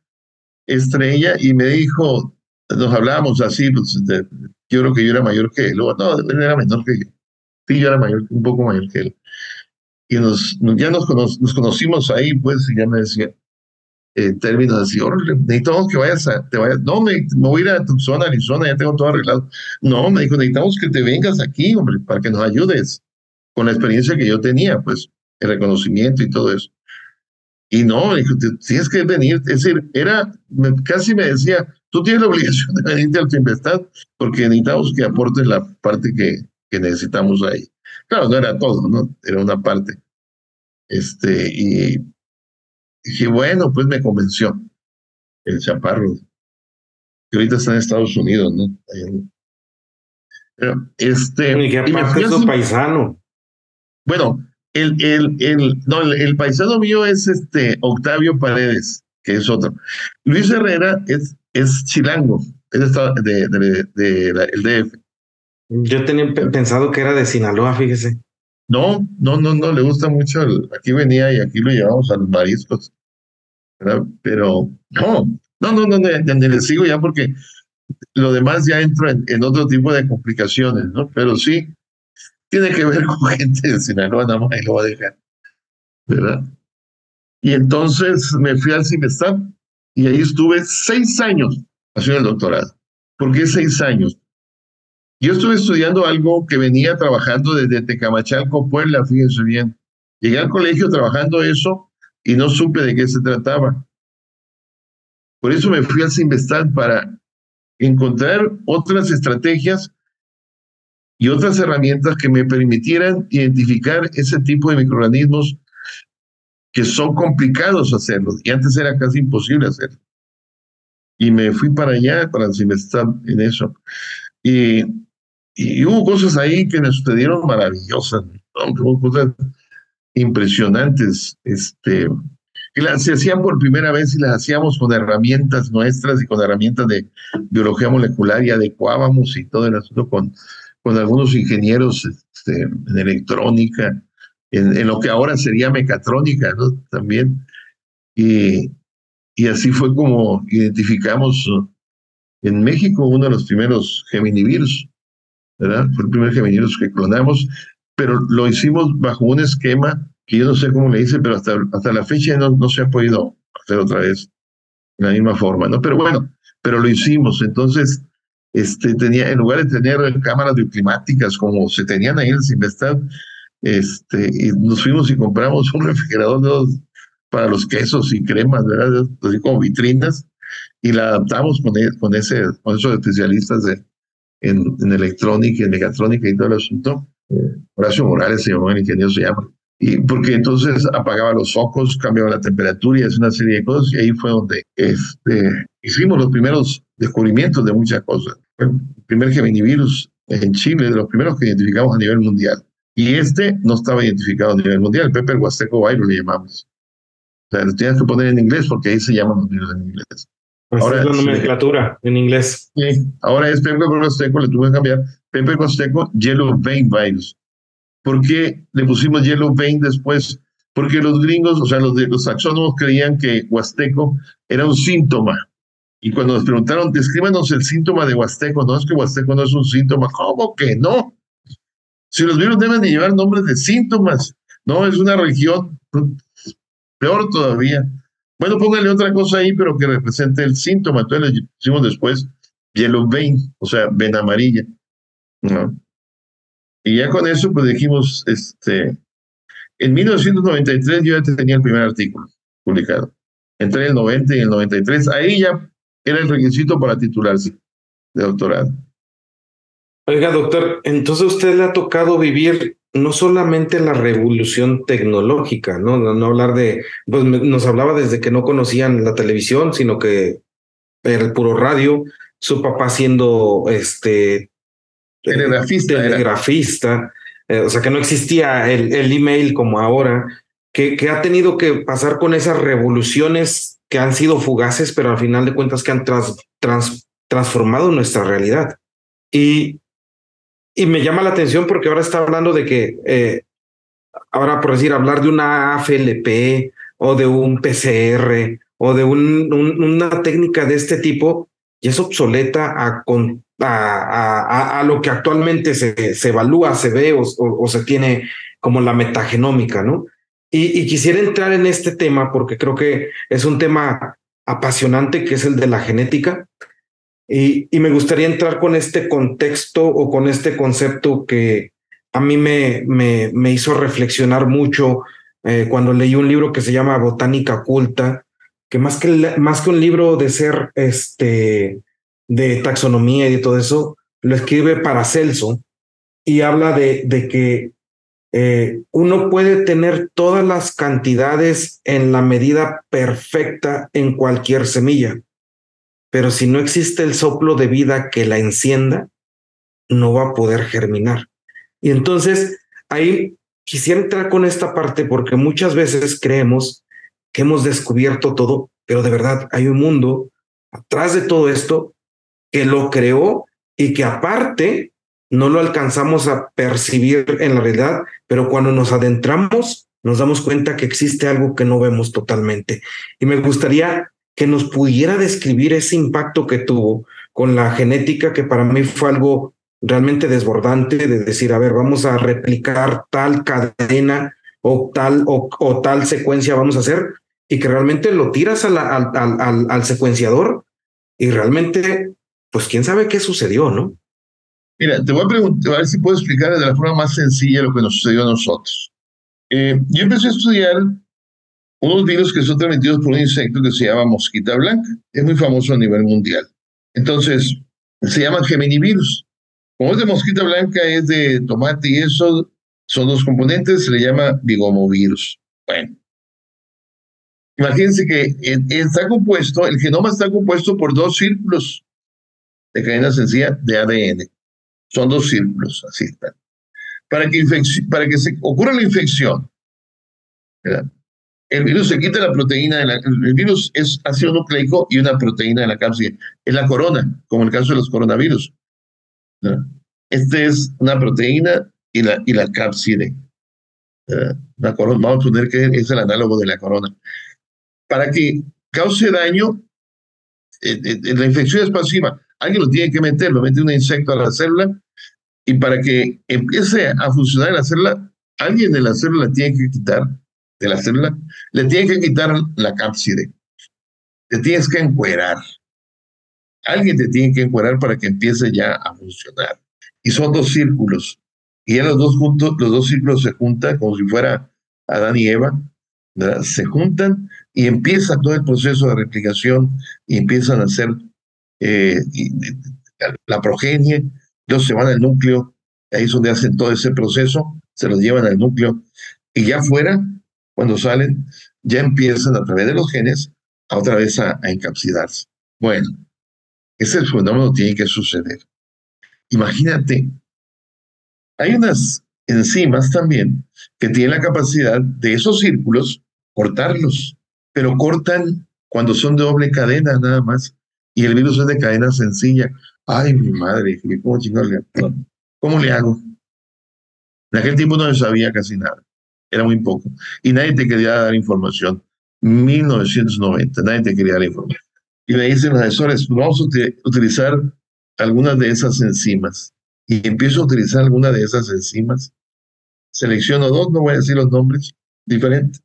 Estrella y me dijo, nos hablábamos así, pues, yo creo que yo era mayor que él. No, él era menor que yo. Sí, yo era mayor, un poco mayor que él. Y nos, ya nos, nos conocimos ahí, pues, y ya me decía, en términos así, necesitamos que vayas a, te vayas, no, me, voy a ir a Tucson, Arizona, ya tengo todo arreglado. No, me dijo, necesitamos que te vengas aquí, hombre, para que nos ayudes con la experiencia que yo tenía, pues, el reconocimiento y todo eso. Y no, dijo, tienes que venir. Es decir, era, casi me decía, tú tienes la obligación de venirte al Tempestad porque necesitamos que aportes la parte que, que necesitamos ahí. Claro, no era todo, ¿no? Era una parte. Este, y dije, bueno, pues me convenció el chaparro, que ahorita está en Estados Unidos, ¿no? Pero, este. Y que aparte es paisano. Bueno, el, el, el, no, el, paisano mío es este Octavio Paredes, que es otro. Luis Herrera es, es chilango, es de, de, de, el DF. Yo tenía pensado que era de Sinaloa, fíjese. No, no, no, no, le gusta mucho. aquí venía y aquí lo llevamos a los mariscos. Pero no, no, no, no, ni le sigo ya porque lo demás ya entra en, otro tipo de complicaciones, ¿no? Pero sí, tiene que ver <laughs> con gente de Sinaloa, nada más y lo va a dejar, ¿verdad? Y entonces me fui al CIMESTAP y ahí estuve seis años haciendo el doctorado. ¿Por qué seis años? Yo estuve estudiando algo que venía trabajando desde Tecamachalco, Puebla, fíjense bien. Llegué al colegio trabajando eso y no supe de qué se trataba. Por eso me fui al CIMESTAT para encontrar otras estrategias y otras herramientas que me permitieran identificar ese tipo de microorganismos que son complicados hacerlos y antes era casi imposible hacerlo. Y me fui para allá, para estar en eso. Y, y, hubo cosas ahí que me sucedieron maravillosas, hubo cosas impresionantes. Este, que las se hacían por primera vez y las hacíamos con herramientas nuestras y con herramientas de biología molecular y adecuábamos y todo el asunto con, con algunos ingenieros este, en electrónica, en, lo que ahora sería mecatrónica, ¿no? También. Y, y así fue como identificamos en México uno de los primeros geminivirus, ¿verdad? Fue el primer geminivirus que clonamos, pero lo hicimos bajo un esquema que yo no sé cómo le hice, pero hasta, hasta la fecha no, no se ha podido hacer otra vez de la misma forma, ¿no? Pero bueno, pero lo hicimos. Entonces, este, tenía, en lugar de tener cámaras bioclimáticas como se tenían ahí en el Simestad, este, y nos fuimos y compramos un refrigerador para los quesos y cremas, ¿verdad? Así como vitrinas, y la adaptamos con, e, con, ese, con esos especialistas de, en, en electrónica, en mecatrónica y todo el asunto. Horacio Morales se llamó, el ingeniero se llama y porque entonces apagaba los focos, cambiaba la temperatura y hacía una serie de cosas, y ahí fue donde este, hicimos los primeros descubrimientos de muchas cosas. el primer geminivirus en Chile, de los primeros que identificamos a nivel mundial. Y este no estaba identificado a nivel mundial, el Pepper Huasteco virus le llamamos. O sea, lo tienes que poner en inglés porque ahí se llaman los virus en inglés. Pues ahora es la nomenclatura en inglés. Sí, ahora es Pepper Huasteco, le tuve que cambiar. Pepper Huasteco Yellow Vein Virus. ¿Por qué le pusimos Yellow Vein después? Porque los gringos, o sea, los de los saxónomos creían que Huasteco era un síntoma. Y cuando nos preguntaron, descríbanos el síntoma de Huasteco, no es que Huasteco no es un síntoma, ¿cómo que no? Si los virus deben de llevar nombres de síntomas, no, es una región peor todavía. Bueno, póngale otra cosa ahí, pero que represente el síntoma. Entonces le pusimos después yellow vein, o sea, ven amarilla. ¿no? Y ya con eso, pues dijimos, este, en 1993 yo ya tenía el primer artículo publicado. Entre el 90 y el 93, ahí ya era el requisito para titularse de doctorado. Oiga, doctor, entonces usted le ha tocado vivir no solamente la revolución tecnológica, ¿no? No, hablar de, pues nos hablaba desde que no conocían la televisión, sino que era el puro radio, su papá siendo este telegrafista. telegrafista eh, o sea, que no existía el, el email como ahora, que, que, ha tenido que pasar con esas revoluciones que han sido fugaces, pero al final de cuentas que han transformado nuestra realidad. Y, y me llama la atención porque ahora está hablando de que, eh, ahora por decir, hablar de una AFLP o de un PCR o de un, una técnica de este tipo, y es obsoleta a, con, a, a, lo que actualmente se, se evalúa, se ve o, o, se tiene como la metagenómica, ¿no? Y, y, quisiera entrar en este tema porque creo que es un tema apasionante que es el de la genética. Y, me gustaría entrar con este contexto o con este concepto que a mí me, me, me hizo reflexionar mucho eh, cuando leí un libro que se llama Botánica Oculta, que más que, más que un libro de ser este, de taxonomía y de todo eso, lo escribe para Celso y habla de, de que eh, uno puede tener todas las cantidades en la medida perfecta en cualquier semilla, pero si no existe el soplo de vida que la encienda, no va a poder germinar. Y entonces ahí quisiera entrar con esta parte porque muchas veces creemos que hemos descubierto todo, pero de verdad hay un mundo atrás de todo esto que lo creó y que aparte no lo alcanzamos a percibir en la realidad, pero cuando nos adentramos nos damos cuenta que existe algo que no vemos totalmente. Y me gustaría que nos pudiera describir ese impacto que tuvo con la genética, que para mí fue algo realmente desbordante de decir, a ver, vamos a replicar tal cadena o tal, o, tal secuencia vamos a hacer, y que realmente lo tiras al, al, al, secuenciador y realmente, pues quién sabe qué sucedió, ¿no? Mira, te voy a preguntar, a ver si puedo explicar de la forma más sencilla lo que nos sucedió a nosotros. Eh, yo empecé a estudiar unos virus que son transmitidos por un insecto que se llama mosquita blanca. Es muy famoso a nivel mundial. Entonces, se llama geminivirus. Como es de mosquita blanca, es de tomate y eso, son dos componentes, se le llama bigomovirus. Bueno, imagínense que está compuesto, el genoma está compuesto por dos círculos de cadena sencilla de ADN. Son dos círculos, así están. Para que, se ocurra la infección, el virus se quita la proteína, de la, el virus es ácido nucleico y una proteína de la cápside. Es la corona, como en el caso de los coronavirus. Esta es una proteína y la, y la cápside. La corona, vamos a poner que es el análogo de la corona. Para que cause daño, eh, eh, la infección es pasiva. Alguien lo tiene que meter, lo mete un insecto a la célula y para que empiece a funcionar la célula, alguien de la célula tiene que quitar, de la célula, le tiene que quitar la cápside. Te tienes que encuerar. Alguien te tiene que encuerar para que empiece ya a funcionar. Y son dos círculos. Y ya los dos juntos, los dos círculos se juntan como si fuera Adán y Eva, se juntan y empieza todo el proceso de replicación y empiezan a hacer eh, la progenie, ellos se van al núcleo, ahí es donde hacen todo ese proceso, se los llevan al núcleo y ya fuera, cuando salen, ya empiezan a través de los genes a otra vez a, a encapsilarse. Bueno, ese fenómeno tiene que suceder. Imagínate, hay unas enzimas también que tienen la capacidad de esos círculos cortarlos, pero cortan cuando son de doble cadena nada más. Y el virus es de cadena sencilla. Ay, mi madre, ¿cómo le hago? ¿Cómo le hago? En aquel tiempo no se sabía casi nada. Era muy poco. Y nadie te quería dar información. 1990, nadie te quería dar información. Y me dicen los asesores, vamos a utilizar algunas de esas enzimas. Y empiezo a utilizar algunas de esas enzimas. Selecciono dos, no voy a decir los nombres, diferentes,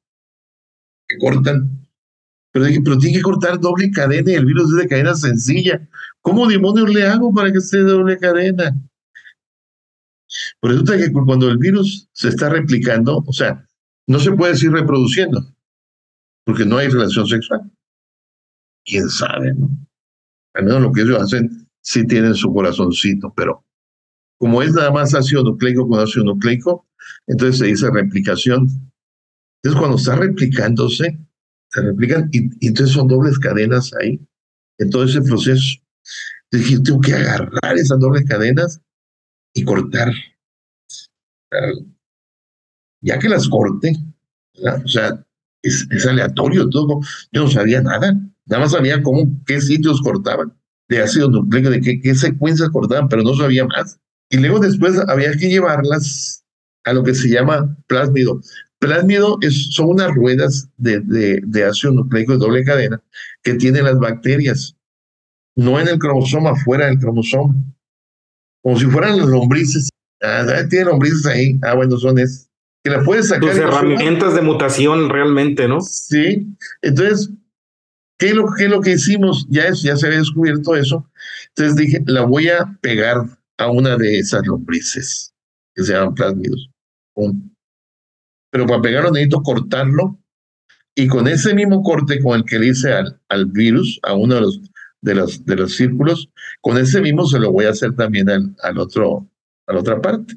que cortan pero dije, pero tiene que cortar doble cadena y el virus es de cadena sencilla. ¿Cómo demonios le hago para que esté de doble cadena? Resulta que cuando el virus se está replicando, o sea, no se puede seguir reproduciendo, porque no hay relación sexual. ¿Quién sabe? No? Al menos lo que ellos hacen sí tienen su corazoncito, pero como es nada más ácido nucleico con ácido nucleico, entonces se dice replicación. Entonces cuando está replicándose, se replican y, entonces son dobles cadenas ahí, en todo ese proceso. Entonces tengo que agarrar esas dobles cadenas y cortar. Ya que las corte, o sea, es, aleatorio todo. Yo no sabía nada, nada más sabía cómo, qué sitios cortaban de ácido nucleico, de qué, secuencias cortaban, pero no sabía más. Y luego después había que llevarlas a lo que se llama plásmido. Plásmido es, son unas ruedas de, de, ácido nucleico de doble cadena que tienen las bacterias, no en el cromosoma, fuera del cromosoma. Como si fueran las lombrices. Ah, tiene lombrices ahí. Ah, bueno, son esas. Que la puedes sacar. Tus herramientas de mutación realmente, ¿no? Sí. Entonces, ¿qué es lo, qué es lo que hicimos? Ya, es, ya se había descubierto eso. Entonces dije, la voy a pegar a una de esas lombrices que se llaman plásmidos. pero para pegarlo necesito cortarlo y con ese mismo corte con el que le hice al, al virus, a uno de los, de, los, de los círculos, con ese mismo se lo voy a hacer también al, al otro, a la otra parte.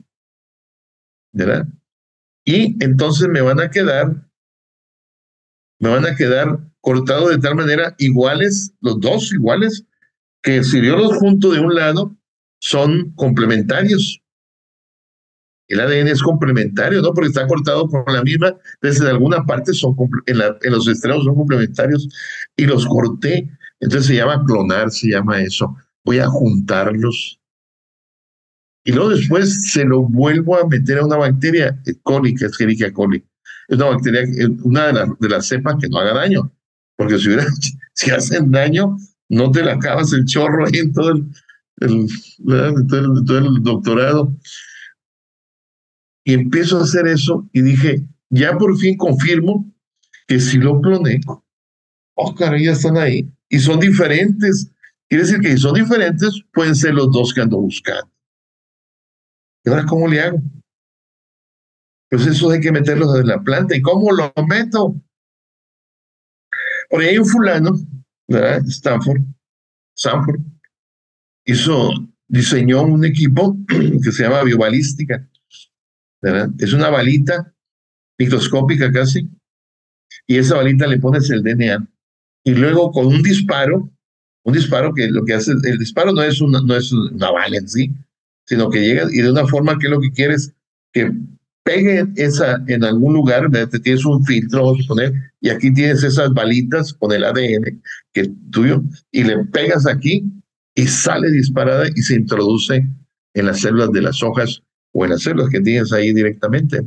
¿Verdad? Y entonces me van a quedar, me van a quedar cortados de tal manera iguales, los dos iguales, que si yo los junto de un lado, son complementarios. El ADN es complementario, ¿no? Porque está cortado por la misma, desde alguna parte son en, en los extremos son complementarios y los corté. Entonces se llama clonar, se llama eso. Voy a juntarlos. Y luego después se lo vuelvo a meter a una bacteria, E. que es Escherichia coli. Es una bacteria, una de, las de cepas que no haga daño. Porque si, hubiera, <laughs> si hacen daño, no te la acabas el chorro ahí en todo el, el, todo el doctorado. Y empiezo a hacer eso y dije, ya por fin confirmo que si lo cloné, oh, ya están ahí. Y son diferentes. Quiere decir que si son diferentes, pueden ser los dos que ando buscando. ¿Y ahora cómo le hago? Pues eso hay que meterlos en la planta. ¿Y cómo lo meto? Por ahí hay un fulano, ¿verdad? Stanford, Stanford, hizo, diseñó un equipo <clears throat> que se llama biobalística es una balita microscópica casi, y esa balita le pones el DNA. Y luego con un disparo, un disparo que lo que hace, el disparo no es una, no es una bala en sí, sino que llega y de una forma que lo que quieres que pegue esa en algún lugar, te tienes un filtro, vamos a poner, y aquí tienes esas balitas con el ADN que es tuyo, y le pegas aquí y sale disparada y se introduce en las células de las hojas o en las células que tienes ahí directamente.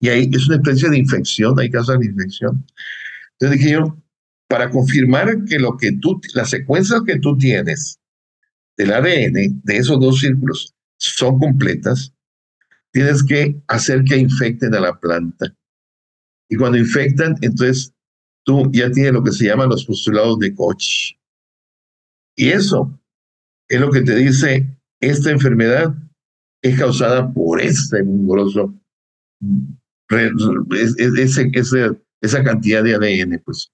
Y ahí es una especie de infección, hay casos de infección. Entonces dije yo, para confirmar que lo que tú, las secuencias que tú tienes del ADN de esos dos círculos son completas, tienes que hacer que infecten a la planta. Y cuando infectan, entonces tú ya tienes lo que se llaman los postulados de Koch. Y eso es lo que te dice esta enfermedad es causada por ese mugroso, ese, esa cantidad de ADN, pues.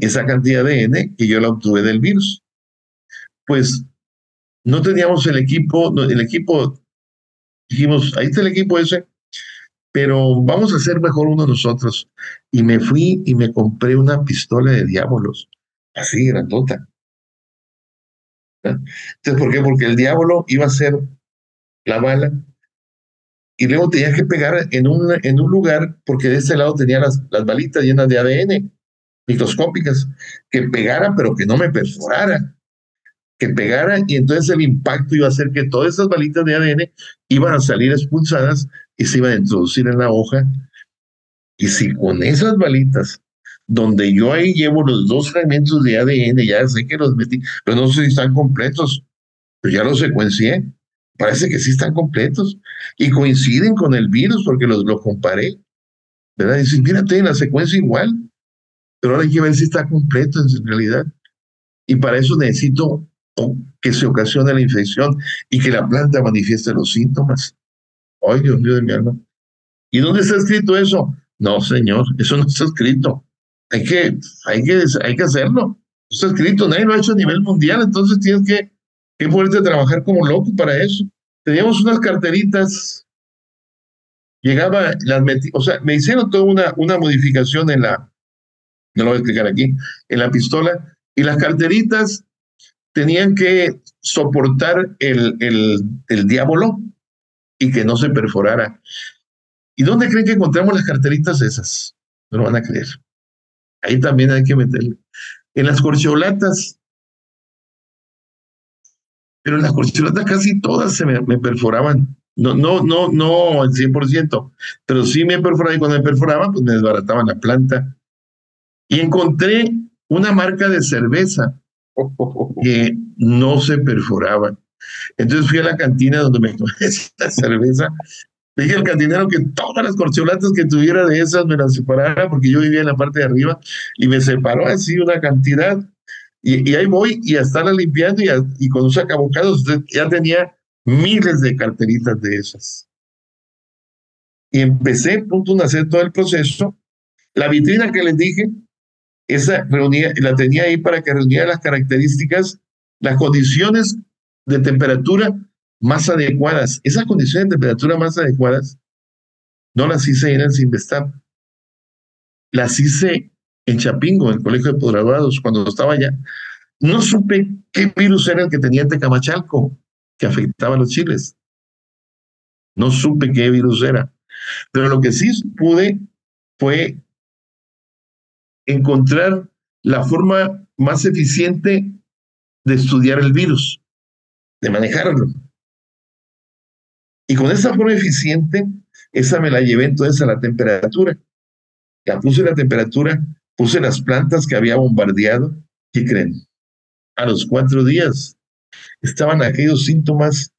Esa cantidad de ADN que yo la obtuve del virus. Pues no teníamos el equipo, el equipo, dijimos, ahí está el equipo ese, pero vamos a hacer mejor uno nosotros. Y me fui y me compré una pistola de diablos, así grandota. Entonces, ¿por qué? Porque el diablo iba a ser la bala, y luego tenía que pegar en un, en un lugar, porque de este lado tenía las, las balitas llenas de ADN microscópicas, que pegara, pero que no me perforara, que pegara, y entonces el impacto iba a hacer que todas esas balitas de ADN iban a salir expulsadas y se iban a introducir en la hoja. Y si con esas balitas, donde yo ahí llevo los dos fragmentos de ADN, ya sé que los metí, pero no sé si están completos, pero ya los secuencié parece que sí están completos y coinciden con el virus porque los, lo comparé. ¿Verdad? Dicen, mírate, la secuencia igual, pero ahora hay que ver si está completo en realidad. Y para eso necesito que se ocasione la infección y que la planta manifieste los síntomas. Ay, Dios mío de mi alma. ¿Y dónde está escrito eso? No, señor, eso no está escrito. Hay que, hay que, hay que hacerlo. Está escrito, nadie lo ha hecho a nivel mundial, entonces tienes que Qué fuerte trabajar como loco para eso. Teníamos unas carteritas, llegaba, las metí, o sea, me hicieron toda una, una modificación en la, no lo voy a explicar aquí, en la pistola, y las carteritas tenían que soportar el, el, diablo y que no se perforara. ¿Y dónde creen que encontramos las carteritas esas? No lo van a creer. Ahí también hay que meterle. En las corcholatas pero las corcholatas casi todas se me, perforaban. No, no, no, no al 100%, pero sí me perforaban y cuando me perforaban, pues me desbarataban la planta. Y encontré una marca de cerveza <laughs> que no se perforaba. Entonces fui a la cantina donde me tomé <laughs> esa cerveza. Le dije al cantinero que todas las corcholatas que tuviera de esas me las separara porque yo vivía en la parte de arriba y me separó así una cantidad y, ahí voy y a estarla limpiando y, y con un sacabocados ya tenía miles de carteritas de esas. y empecé punto, a hacer todo el proceso. La vitrina que les dije, esa reunía, la tenía ahí para que reuniera las características, las condiciones de temperatura más adecuadas. Esas condiciones de temperatura más adecuadas no las hice en el Sinvestab. Las hice en Chapingo, en el colegio de posgraduados, cuando estaba allá. No supe qué virus era el que tenía en Tecamachalco, que afectaba a los chiles. No supe qué virus era. Pero lo que sí pude fue encontrar la forma más eficiente de estudiar el virus, de manejarlo. Y con esa forma eficiente, esa me la llevé entonces a la temperatura. Ya puse la temperatura, puse las plantas que había bombardeado. ¿Qué creen? A los cuatro días estaban aquellos síntomas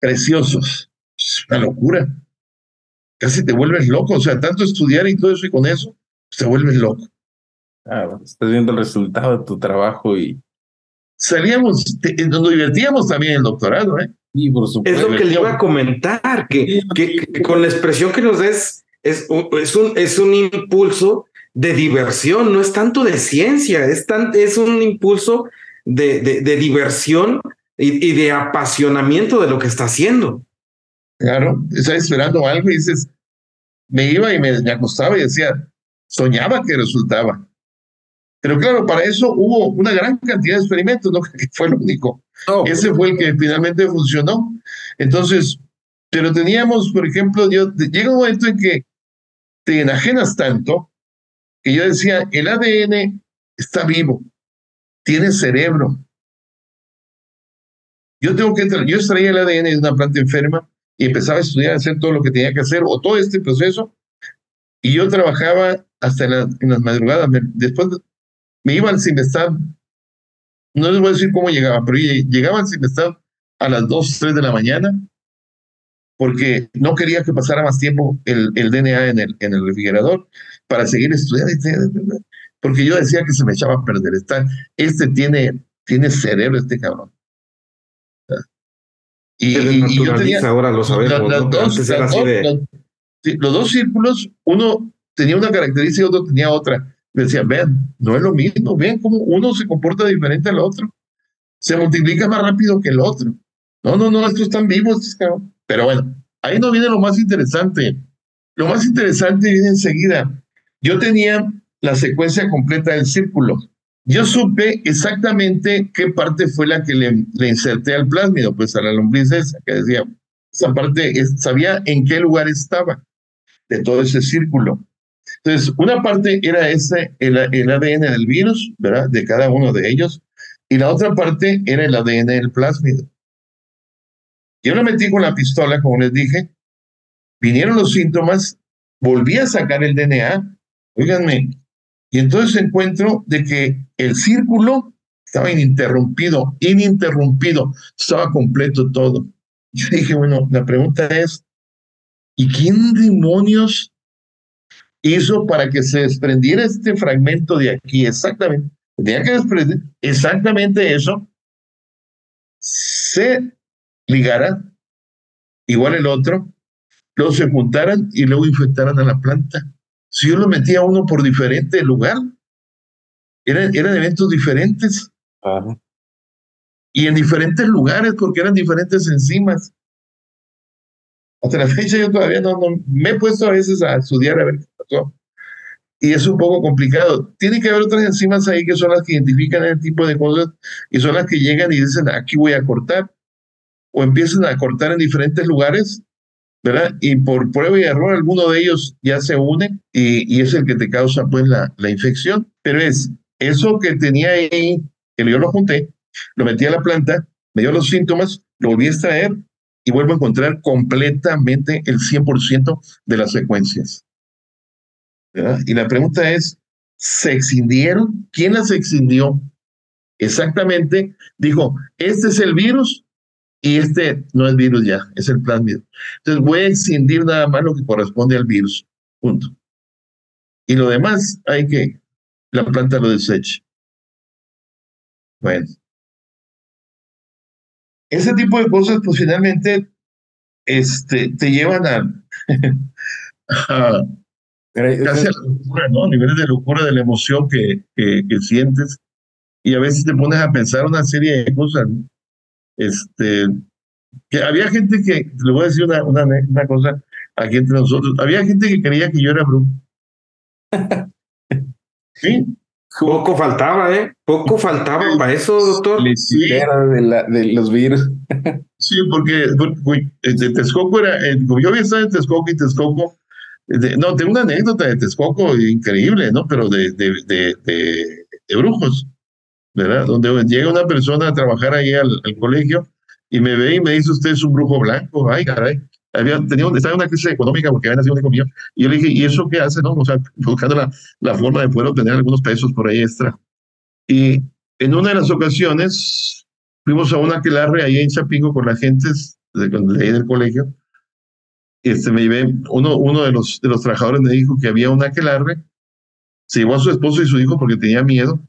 preciosos. Es una locura. Casi te vuelves loco. O sea, tanto estudiar y todo eso y con eso, te vuelves loco. Ah, estás viendo el resultado de tu trabajo y... Salíamos, nos divertíamos también en el doctorado, ¿eh? Es lo que le iba a comentar, que, que, con la expresión que nos des es, es, un, es un impulso de diversión, no es tanto de ciencia, es, tan, es un impulso de, de, diversión y, de apasionamiento de lo que está haciendo. Claro, estaba esperando algo y dices, me iba y me, me acostaba y decía, soñaba que resultaba. Pero claro, para eso hubo una gran cantidad de experimentos, no <laughs> que fue lo único. Ese fue el que finalmente funcionó. Entonces, pero teníamos, por ejemplo, yo, llega un momento en que te enajenas tanto que yo decía, el ADN está vivo, tiene cerebro. Yo tengo que yo extraía el ADN de una planta enferma y empezaba a estudiar, a hacer todo lo que tenía que hacer, o todo este proceso, y yo trabajaba hasta en, las madrugadas. después me iba al Simestab, no les voy a decir cómo llegaba, pero llegaba al Simestab a las 2, 3 de la mañana, porque no quería que pasara más tiempo el, el DNA en el, en el refrigerador para seguir estudiando. Porque yo decía que se me echaba a perder. este tiene, tiene cerebro, este cabrón. Y, y, yo tenía, ahora lo sabemos. los dos círculos, uno tenía una característica y otro tenía otra decía, vean, no es lo mismo, vean cómo uno se comporta diferente al otro. Se multiplica más rápido que el otro. No, no, no, estos están vivos, pero bueno, ahí no viene lo más interesante. Lo más interesante viene enseguida. Yo tenía la secuencia completa del círculo. Yo supe exactamente qué parte fue la que le, le inserté al plásmido, pues a la lombriz esa, que decía, esa parte, sabía en qué lugar estaba de todo ese círculo. Entonces, una parte era ese, el, ADN del virus, ¿verdad? De cada uno de ellos, y la otra parte era el ADN del plásmido. Yo lo metí con la pistola, como les dije, vinieron los síntomas, volví a sacar el DNA, oíganme, y entonces encuentro de que el círculo estaba ininterrumpido, ininterrumpido, estaba completo todo. Yo dije, bueno, la pregunta es, ¿y quién demonios hizo para que se desprendiera este fragmento de aquí, exactamente, tenía que desprender exactamente eso, se ligara, igual el otro, luego se juntaran y luego infectaran a la planta. Si yo lo metía a uno por diferente lugar, eran, eran eventos diferentes. Y en diferentes lugares, porque eran diferentes enzimas. Hasta la fecha yo todavía no, no, me he puesto a veces a estudiar a ver Y es un poco complicado. Tiene que haber otras enzimas ahí que son las que identifican el tipo de cosas y son las que llegan y dicen, aquí voy a cortar. O empiezan a cortar en diferentes lugares, ¿verdad? Y por prueba y error alguno de ellos ya se une y, y es el que te causa pues la, la infección. Pero es eso que tenía ahí, que yo lo junté, lo metí a la planta, me dio los síntomas, lo volví a extraer y vuelvo a encontrar completamente el 100% de las secuencias. Y la pregunta es, ¿se extendieron? ¿Quién las extendió? Exactamente, dijo, este es el virus y este no es virus ya, es el plásmido. Entonces voy a extindir nada más lo que corresponde al virus. Punto. Y lo demás hay que la planta lo deseche. Bueno, ese tipo de cosas, pues finalmente este, te llevan a, <laughs> casi a la locura, ¿no? Niveles de locura, de la emoción que, que, que, sientes. Y a veces te pones a pensar una serie de cosas. ¿no? Este, que había gente que, le voy a decir una, una, una cosa aquí entre nosotros, había gente que creía que yo era brujo. <laughs> sí. Poco faltaba, ¿eh? Poco faltaba para eso, doctor. Sí. De, la, de los virus. <laughs> sí, porque, porque de Texcoco era, yo había estado en Texcoco y Texcoco, de, no, tengo una anécdota de Texcoco increíble, ¿no? Pero de, de, de, brujos, ¿verdad? Donde llega una persona a trabajar ahí al, al colegio y me ve y me dice, usted es un brujo blanco, ay, caray había, tenía, estaba en una crisis económica porque había nacido un hijo mío. Y yo le dije, ¿y eso qué hace? No? O sea, <laughs> buscando la, la forma de poder obtener algunos pesos por ahí extra. Y en una de las ocasiones fuimos a una aquelarre ahí en Chapingo con la gente de, de ahí del colegio. Este, me llevé, uno, uno de, los, de los trabajadores me dijo que había una aquelarre. Se llevó a su esposo y su hijo porque tenía miedo.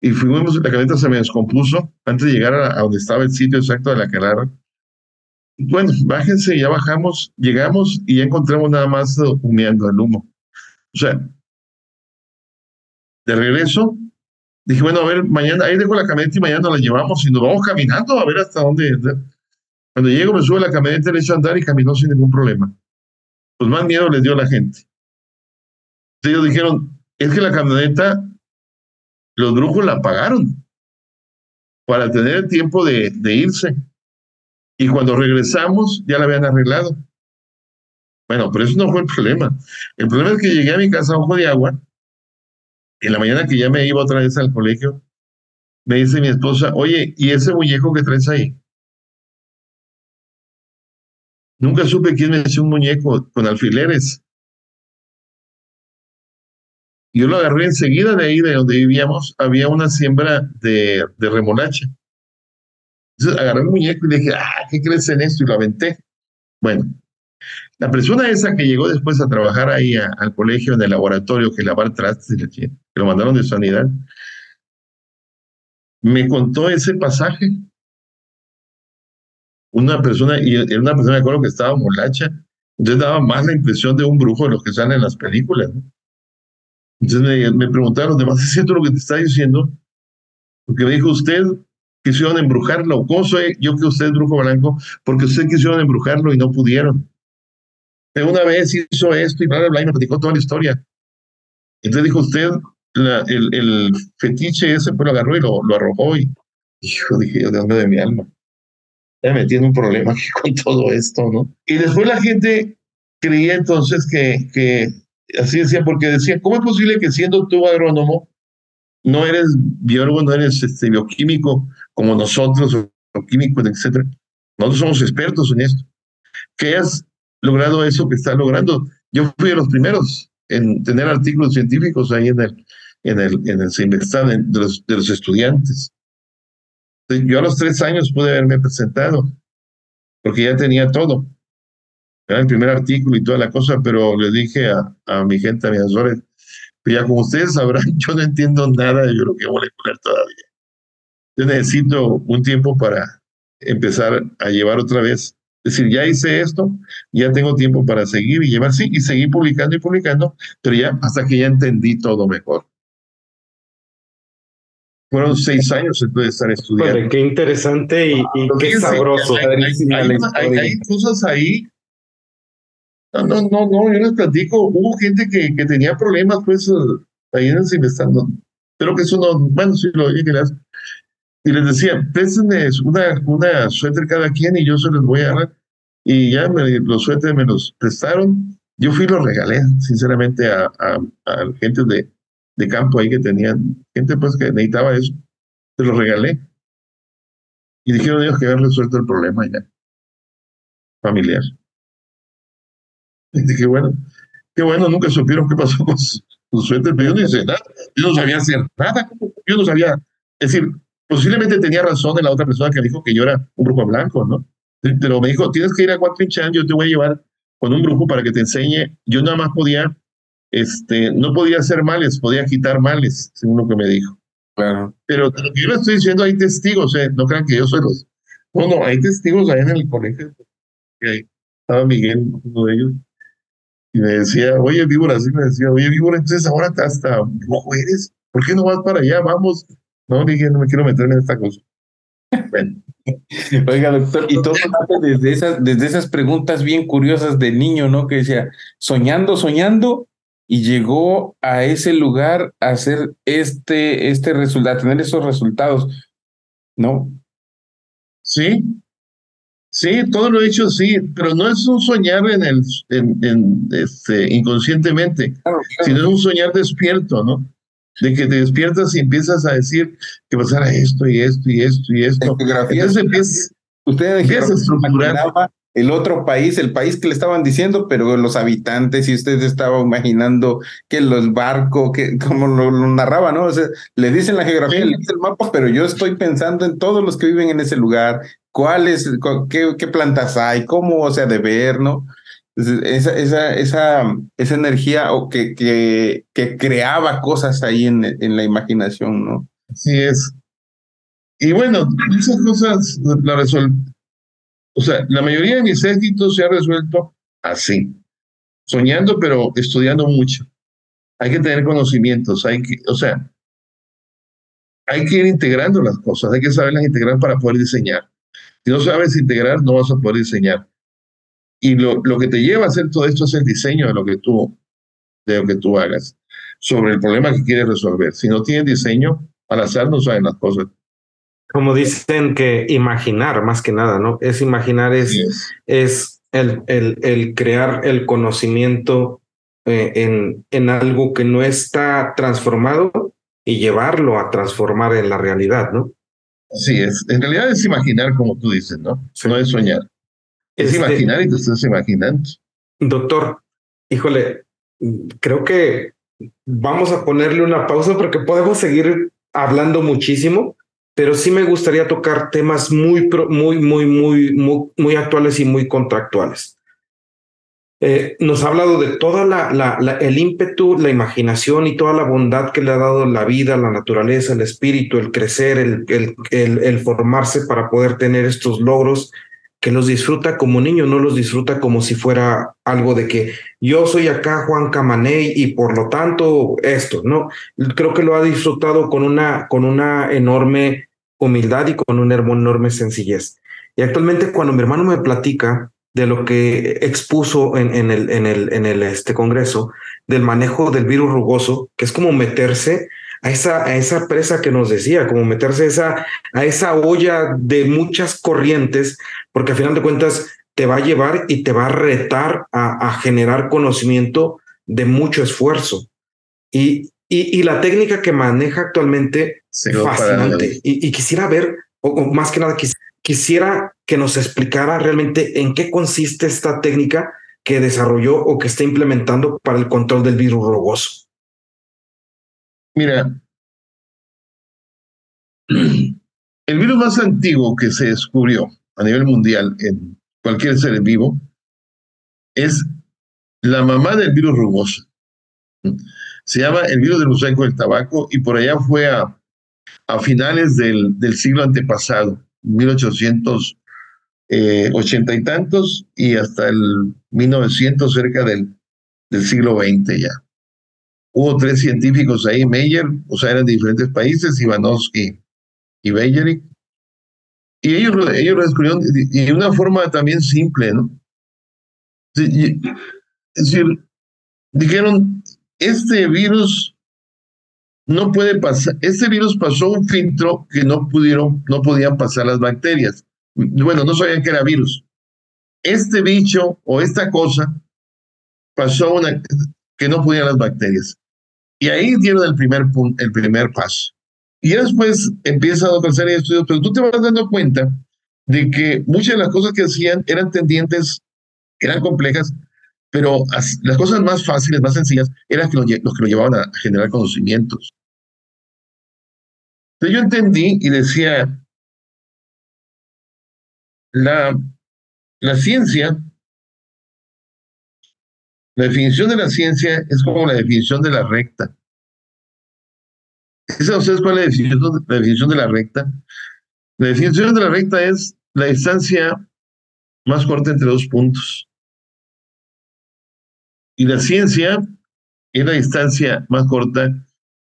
Y fuimos, la camioneta se me descompuso antes de llegar a, a donde estaba el sitio exacto de la aquelarre bueno, bájense, ya bajamos, llegamos y ya encontramos nada más humeando el humo. O sea, de regreso, dije, bueno, a ver, mañana, ahí dejo la camioneta y mañana la llevamos y nos vamos caminando a ver hasta dónde. Cuando llego, me sube la camioneta, le echo a andar y caminó sin ningún problema. Pues más miedo les dio a la gente. Ellos dijeron, es que la camioneta, los brujos la pagaron para tener el tiempo de, de irse. Y cuando regresamos, ya la habían arreglado. Bueno, pero eso no fue el problema. El problema es que llegué a mi casa a Ojo de Agua. En la mañana que ya me iba otra vez al colegio, me dice mi esposa, oye, ¿y ese muñeco que traes ahí? Nunca supe quién me hizo un muñeco con alfileres. Yo lo agarré enseguida de ahí, de donde vivíamos, había una siembra de, remolacha. Entonces agarré el muñeco y le dije, ah, ¿qué crees en esto? Y lo aventé. Bueno, la persona esa que llegó después a trabajar ahí al colegio en el laboratorio que lavar trastes, que lo mandaron de sanidad, me contó ese pasaje. Una persona, y era una persona, me acuerdo que estaba molacha, entonces daba más la impresión de un brujo de los que salen en las películas. Entonces me, me preguntaron, ¿demás es cierto lo que te está diciendo? Porque me dijo, usted quisieron embrujarlo. ¿Cómo soy yo que usted es brujo blanco? Porque usted quisieron embrujarlo y no pudieron. Pero una vez hizo esto y bla, bla, bla, y me platicó toda la historia. Entonces dijo usted, la, el, el, fetiche ese, pues lo agarró y lo, lo arrojó y, hijo, dije yo, de dónde de mi alma. Ya me tiene un problema aquí <laughs> con todo esto, ¿no? Y después la gente creía entonces que, que así decía, porque decía, ¿cómo es posible que siendo tú agrónomo, no eres biólogo, no eres este, bioquímico, como nosotros, o químicos, etcétera. Nosotros somos expertos en esto. Que has logrado eso que está logrando. Yo fui de los primeros en tener artículos científicos ahí en el, en el, en el de los, de los estudiantes. Yo a los tres años pude haberme presentado, porque ya tenía todo. Era el primer artículo y toda la cosa, pero le dije a, a mi gente, a mis asesores, pues ya como ustedes sabrán, <laughs> yo no entiendo nada de biología molecular todavía yo necesito un tiempo para empezar a llevar otra vez. Es decir, ya hice esto, ya tengo tiempo para seguir y llevar, sí, y seguir publicando y publicando, pero ya hasta que ya entendí todo mejor. Fueron seis años de estar estudiando. qué interesante y, qué sabroso. Hay, cosas ahí. No, no, no, no, yo les platico. Hubo gente que, que tenía problemas, pues, ahí en el investando. Pero que eso no, bueno, sí lo dije, y les decía, préstenme una, una suéter cada quien y yo se los voy a dar. Y ya me, los suéteres me los prestaron. Yo fui y los regalé, sinceramente, a, a, a gente de, de campo ahí que tenían, gente pues que necesitaba eso. Se los regalé. Y dijeron ellos que habían resuelto el problema ya, familiar. Y dije, bueno, qué bueno, nunca supieron qué pasó con sus su suéter, pero yo no hice nada. Yo no sabía hacer nada. Yo no sabía, es decir, Posiblemente tenía razón en la otra persona que dijo que yo era un brujo blanco, ¿no? Pero me dijo, tienes que ir a Chan, yo te voy a llevar con un brujo para que te enseñe. Yo nada más podía, este, no podía hacer males, podía quitar males, según lo que me dijo. Claro. Pero lo que yo le estoy diciendo, hay testigos, ¿eh? no crean que yo soy los... No, no, hay testigos ahí en el colegio. Estaba Miguel, uno de ellos. Y me decía, oye, víbora, así me decía, oye, víbora, entonces ahora hasta rojo eres, ¿por qué no vas para allá? Vamos. No, dije, no me quiero meter en esta cosa. Bueno. <laughs> Oiga, doctor, y todo desde esas, desde esas preguntas bien curiosas de niño, ¿no? Que decía, soñando, soñando, y llegó a ese lugar a hacer este, este resultado, a tener esos resultados, ¿no? Sí, sí, todo lo he hecho, sí, pero no es un soñar en el, en, este, inconscientemente, sino es un soñar despierto, ¿no? de que te despiertas y empiezas a decir que pasará esto y esto y esto y esto. Entonces empiezas, usted empieza a estructurar el otro país, el país que le estaban diciendo, pero los habitantes, y usted estaba imaginando que los barcos, que como lo, narraba, ¿no? O sea, le dicen la geografía, le dicen el mapa, pero yo estoy pensando en todos los que viven en ese lugar, cuáles, qué, qué plantas hay, cómo, o sea, de ver, ¿no? esa, esa, esa, esa energía o que, que, que creaba cosas ahí en, en la imaginación, ¿no? Así es. Y bueno, esas cosas la resuelto. O sea, la mayoría de mis éxitos se ha resuelto así, soñando, pero estudiando mucho. Hay que tener conocimientos, hay que, o sea, hay que ir integrando las cosas, hay que saberlas integrar para poder diseñar. Si no sabes integrar, no vas a poder diseñar. Y lo, lo que te lleva a hacer todo esto es el diseño de lo que tú, de lo que tú hagas, sobre el problema que quieres resolver. Si no tienes diseño, al azar no saben las cosas. Como dicen que imaginar, más que nada, ¿no? Es imaginar, es, es. el, el, el, crear el conocimiento eh, en, en algo que no está transformado y llevarlo a transformar en la realidad, ¿no? Así es. En realidad es imaginar, como tú dices, ¿no? No es soñar. Es este, imaginar y te estás imaginando. Doctor, híjole, creo que vamos a ponerle una pausa porque podemos seguir hablando muchísimo, pero sí me gustaría tocar temas muy, muy, muy, muy, muy, muy actuales y muy contractuales. Eh, nos ha hablado de toda la, la, el ímpetu, la imaginación y toda la bondad que le ha dado la vida, la naturaleza, el espíritu, el crecer, el, el, el, el formarse para poder tener estos logros que los disfruta como niño, no los disfruta como si fuera algo de que yo soy acá Juan Camaney y por lo tanto esto, ¿no? Creo que lo ha disfrutado con una, con una enorme humildad y con una enorme sencillez. Y actualmente cuando mi hermano me platica de lo que expuso en, el, en, el, en el este congreso, del manejo del virus rugoso, que es como meterse a esa, a esa presa que nos decía, como meterse a esa, a esa olla de muchas corrientes, porque al final de cuentas te va a llevar y te va a retar a, generar conocimiento de mucho esfuerzo. Y, y, la técnica que maneja actualmente es fascinante. Y, quisiera ver, o, más que nada, quisiera que nos explicara realmente en qué consiste esta técnica que desarrolló o que está implementando para el control del virus rugoso. Mira, el virus más antiguo que se descubrió a nivel mundial en cualquier ser vivo es la mamá del virus rugoso. Se llama el virus del mosaico del tabaco y por allá fue a, a finales del, del, siglo antepasado, 1880 eh, y tantos y hasta el 1900 cerca del, del siglo XX ya. Hubo tres científicos ahí, Meyer, o sea, eran de diferentes países, Ivanovsky y Beyerik. Y ellos, ellos lo descubrieron de una forma también simple, ¿no? Es decir, dijeron, este virus no puede pasar, este virus pasó un filtro que no pudieron, no podían pasar las bacterias. Bueno, no sabían que era virus. Este bicho o esta cosa pasó una que no podían las bacterias. Y ahí dieron el primer, el primer paso. Y después empieza otra serie de estudios, pero tú te vas dando cuenta de que muchas de las cosas que hacían eran tendientes, eran complejas, pero las cosas más fáciles, más sencillas, eran los, los que lo llevaban a generar conocimientos. Entonces yo entendí y decía, la, la ciencia la definición de la ciencia es como la definición de la recta. ¿Saben ustedes cuál es la definición, la definición de la recta? La definición de la recta es la distancia más corta entre dos puntos. Y la ciencia es la distancia más corta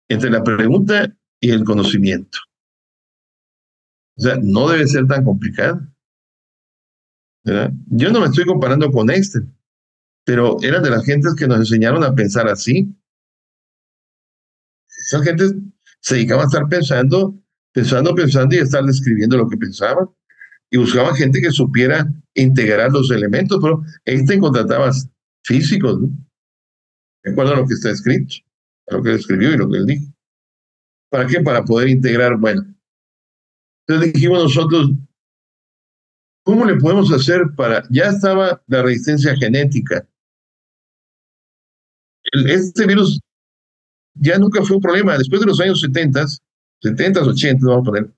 entre la pregunta y el conocimiento. O sea, no debe ser tan complicado. Yo no me estoy comparando con Einstein, pero eran de las gentes que nos enseñaron a pensar así. Esas gentes se dedicaban a estar pensando, pensando, pensando y estar describiendo lo que pensaban. Y buscaban gente que supiera integrar los elementos, pero Einstein contrataba físicos, ¿no? De acuerdo a lo que está escrito, a lo que él escribió y lo que él dijo. ¿Para qué? Para poder integrar, bueno. Entonces dijimos nosotros, ¿cómo le podemos hacer para, ya estaba la resistencia genética, este virus ya nunca fue un problema. Después de los años 70, 70, 80, vamos a poner,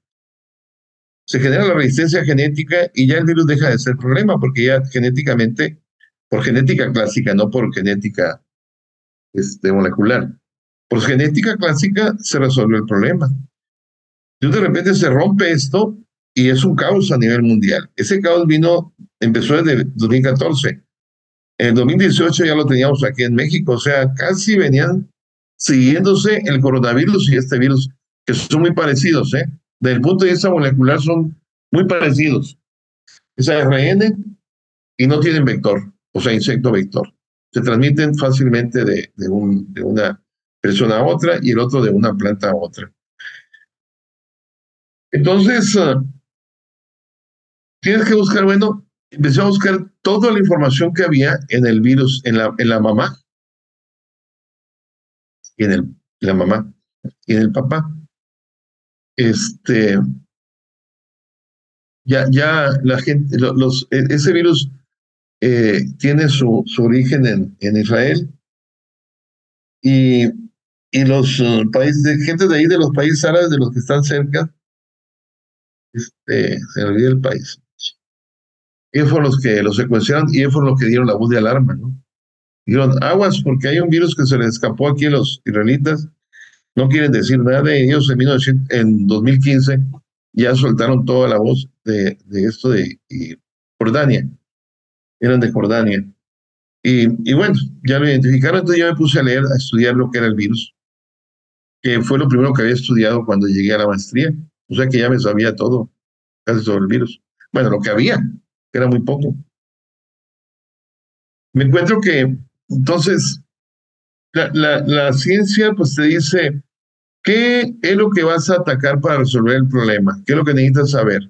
se genera la resistencia genética y ya el virus deja de ser problema porque ya genéticamente, por genética clásica, no por genética este, molecular, por genética clásica se resolvió el problema. Y de repente se rompe esto y es un caos a nivel mundial. Ese caos vino, empezó desde 2014 en el 2018 ya lo teníamos aquí en México, o sea, casi venían siguiéndose el coronavirus y este virus, que son muy parecidos, ¿eh? Desde el punto de vista molecular son muy parecidos. Es ARN y no tienen vector, o sea, insecto vector. Se transmiten fácilmente de, de, un, de una persona a otra y el otro de una planta a otra. Entonces, uh, tienes que buscar, bueno, empecé a buscar toda la información que había en el virus, en la, en la mamá, y en el, la mamá, y en el papá. Este, ya, ya la gente, los, e, ese virus eh, tiene su, su origen en, en Israel. Y, y los uh, países, gente de ahí, de los países árabes, de los que están cerca, este, se olvida el país. Ellos fueron los que lo secuenciaron y ellos fueron los que dieron la voz de alarma, ¿no? Dijeron, aguas, porque hay un virus que se les escapó aquí a los israelitas, no quieren decir nada. De ellos en, 1900, en 2015 ya soltaron toda la voz de, de esto de Jordania, eran de Jordania. Y, y, bueno, ya lo identificaron, entonces yo me puse a leer, a estudiar lo que era el virus, que fue lo primero que había estudiado cuando llegué a la maestría, o sea que ya me sabía todo, casi sobre el virus. Bueno, lo que había, era muy poco. Me encuentro que entonces la, la, la ciencia pues te dice qué es lo que vas a atacar para resolver el problema, qué es lo que necesitas saber.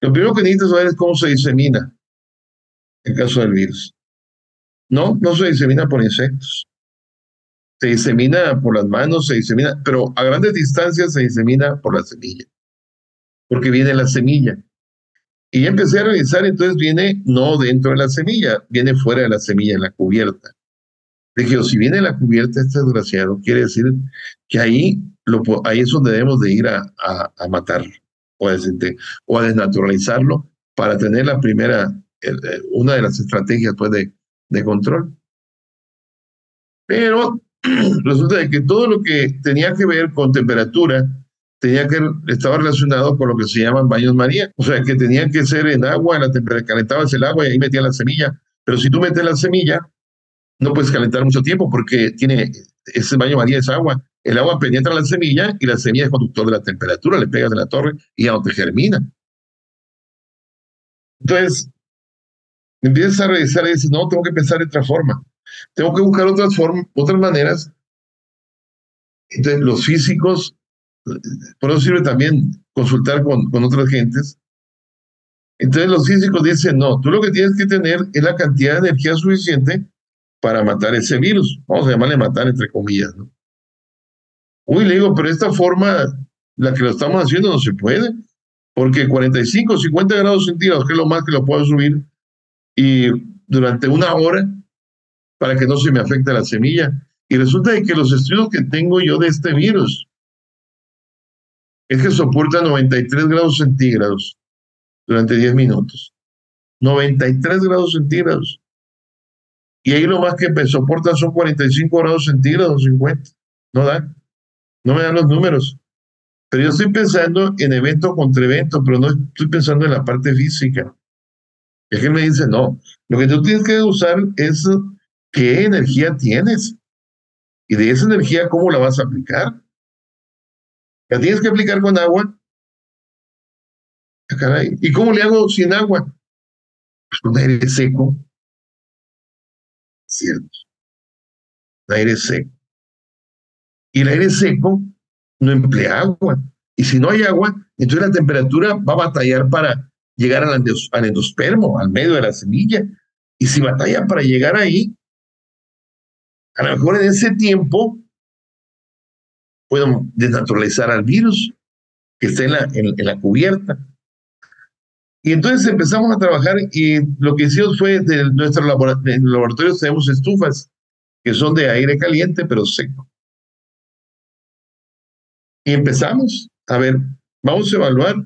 Lo primero que necesitas saber es cómo se disemina en caso del virus. No, no se disemina por insectos. Se disemina por las manos, se disemina, pero a grandes distancias se disemina por la semilla. Porque viene la semilla. Y empecé a revisar, entonces viene no dentro de la semilla, viene fuera de la semilla, en la cubierta. Dije, si viene la cubierta este desgraciado, quiere decir que ahí, ahí es donde debemos de ir a, a, matarlo o a, o a desnaturalizarlo para tener la primera, una de las estrategias pues, de, de control. Pero <clears throat> resulta que todo lo que tenía que ver con temperatura, tenía que estaba relacionado con lo que se llaman baños María, o sea que tenía que ser en agua, la temperatura calentabas el agua y ahí metías la semilla, pero si tú metes la semilla no puedes calentar mucho tiempo porque tiene ese baño María es agua, el agua penetra la semilla y la semilla es conductor de la temperatura, le pegas en la torre y ya no te germina. Entonces, empiezas a revisar y dices, no, tengo que pensar de otra forma, tengo que buscar otras formas, otras maneras. Entonces, los físicos por eso sirve también consultar con, con otras gentes. Entonces los físicos dicen, no, tú lo que tienes que tener es la cantidad de energía suficiente para matar ese virus. Vamos a llamarle matar entre comillas, ¿no? Uy, le digo, pero esta forma, la que lo estamos haciendo, no se puede, porque 45, 50 grados centígrados, que es lo más que lo puedo subir, y durante una hora, para que no se me afecte la semilla. Y resulta de que los estudios que tengo yo de este virus es que soporta 93 grados centígrados durante 10 minutos. 93 grados centígrados. Y ahí lo más que soporta son 45 grados centígrados, 50. No dan. No me dan los números. Pero yo estoy pensando en evento contra evento, pero no estoy pensando en la parte física. Y que me dice, no, lo que tú tienes que usar es qué energía tienes y de esa energía cómo la vas a aplicar. ¿La tienes que aplicar con agua? Ah, ¿Y cómo le hago sin agua? Pues con aire seco. Cierto. Aire seco. Y el aire seco no emplea agua. Y si no hay agua, entonces la temperatura va a batallar para llegar al, endospermo, al medio de la semilla. Y si batalla para llegar ahí, a lo mejor en ese tiempo puedo desnaturalizar al virus que está en la, en la cubierta. Y entonces empezamos a trabajar y lo que hicimos fue, de nuestro laboratorio, en laboratorio tenemos estufas que son de aire caliente pero seco. Y empezamos a ver, vamos a evaluar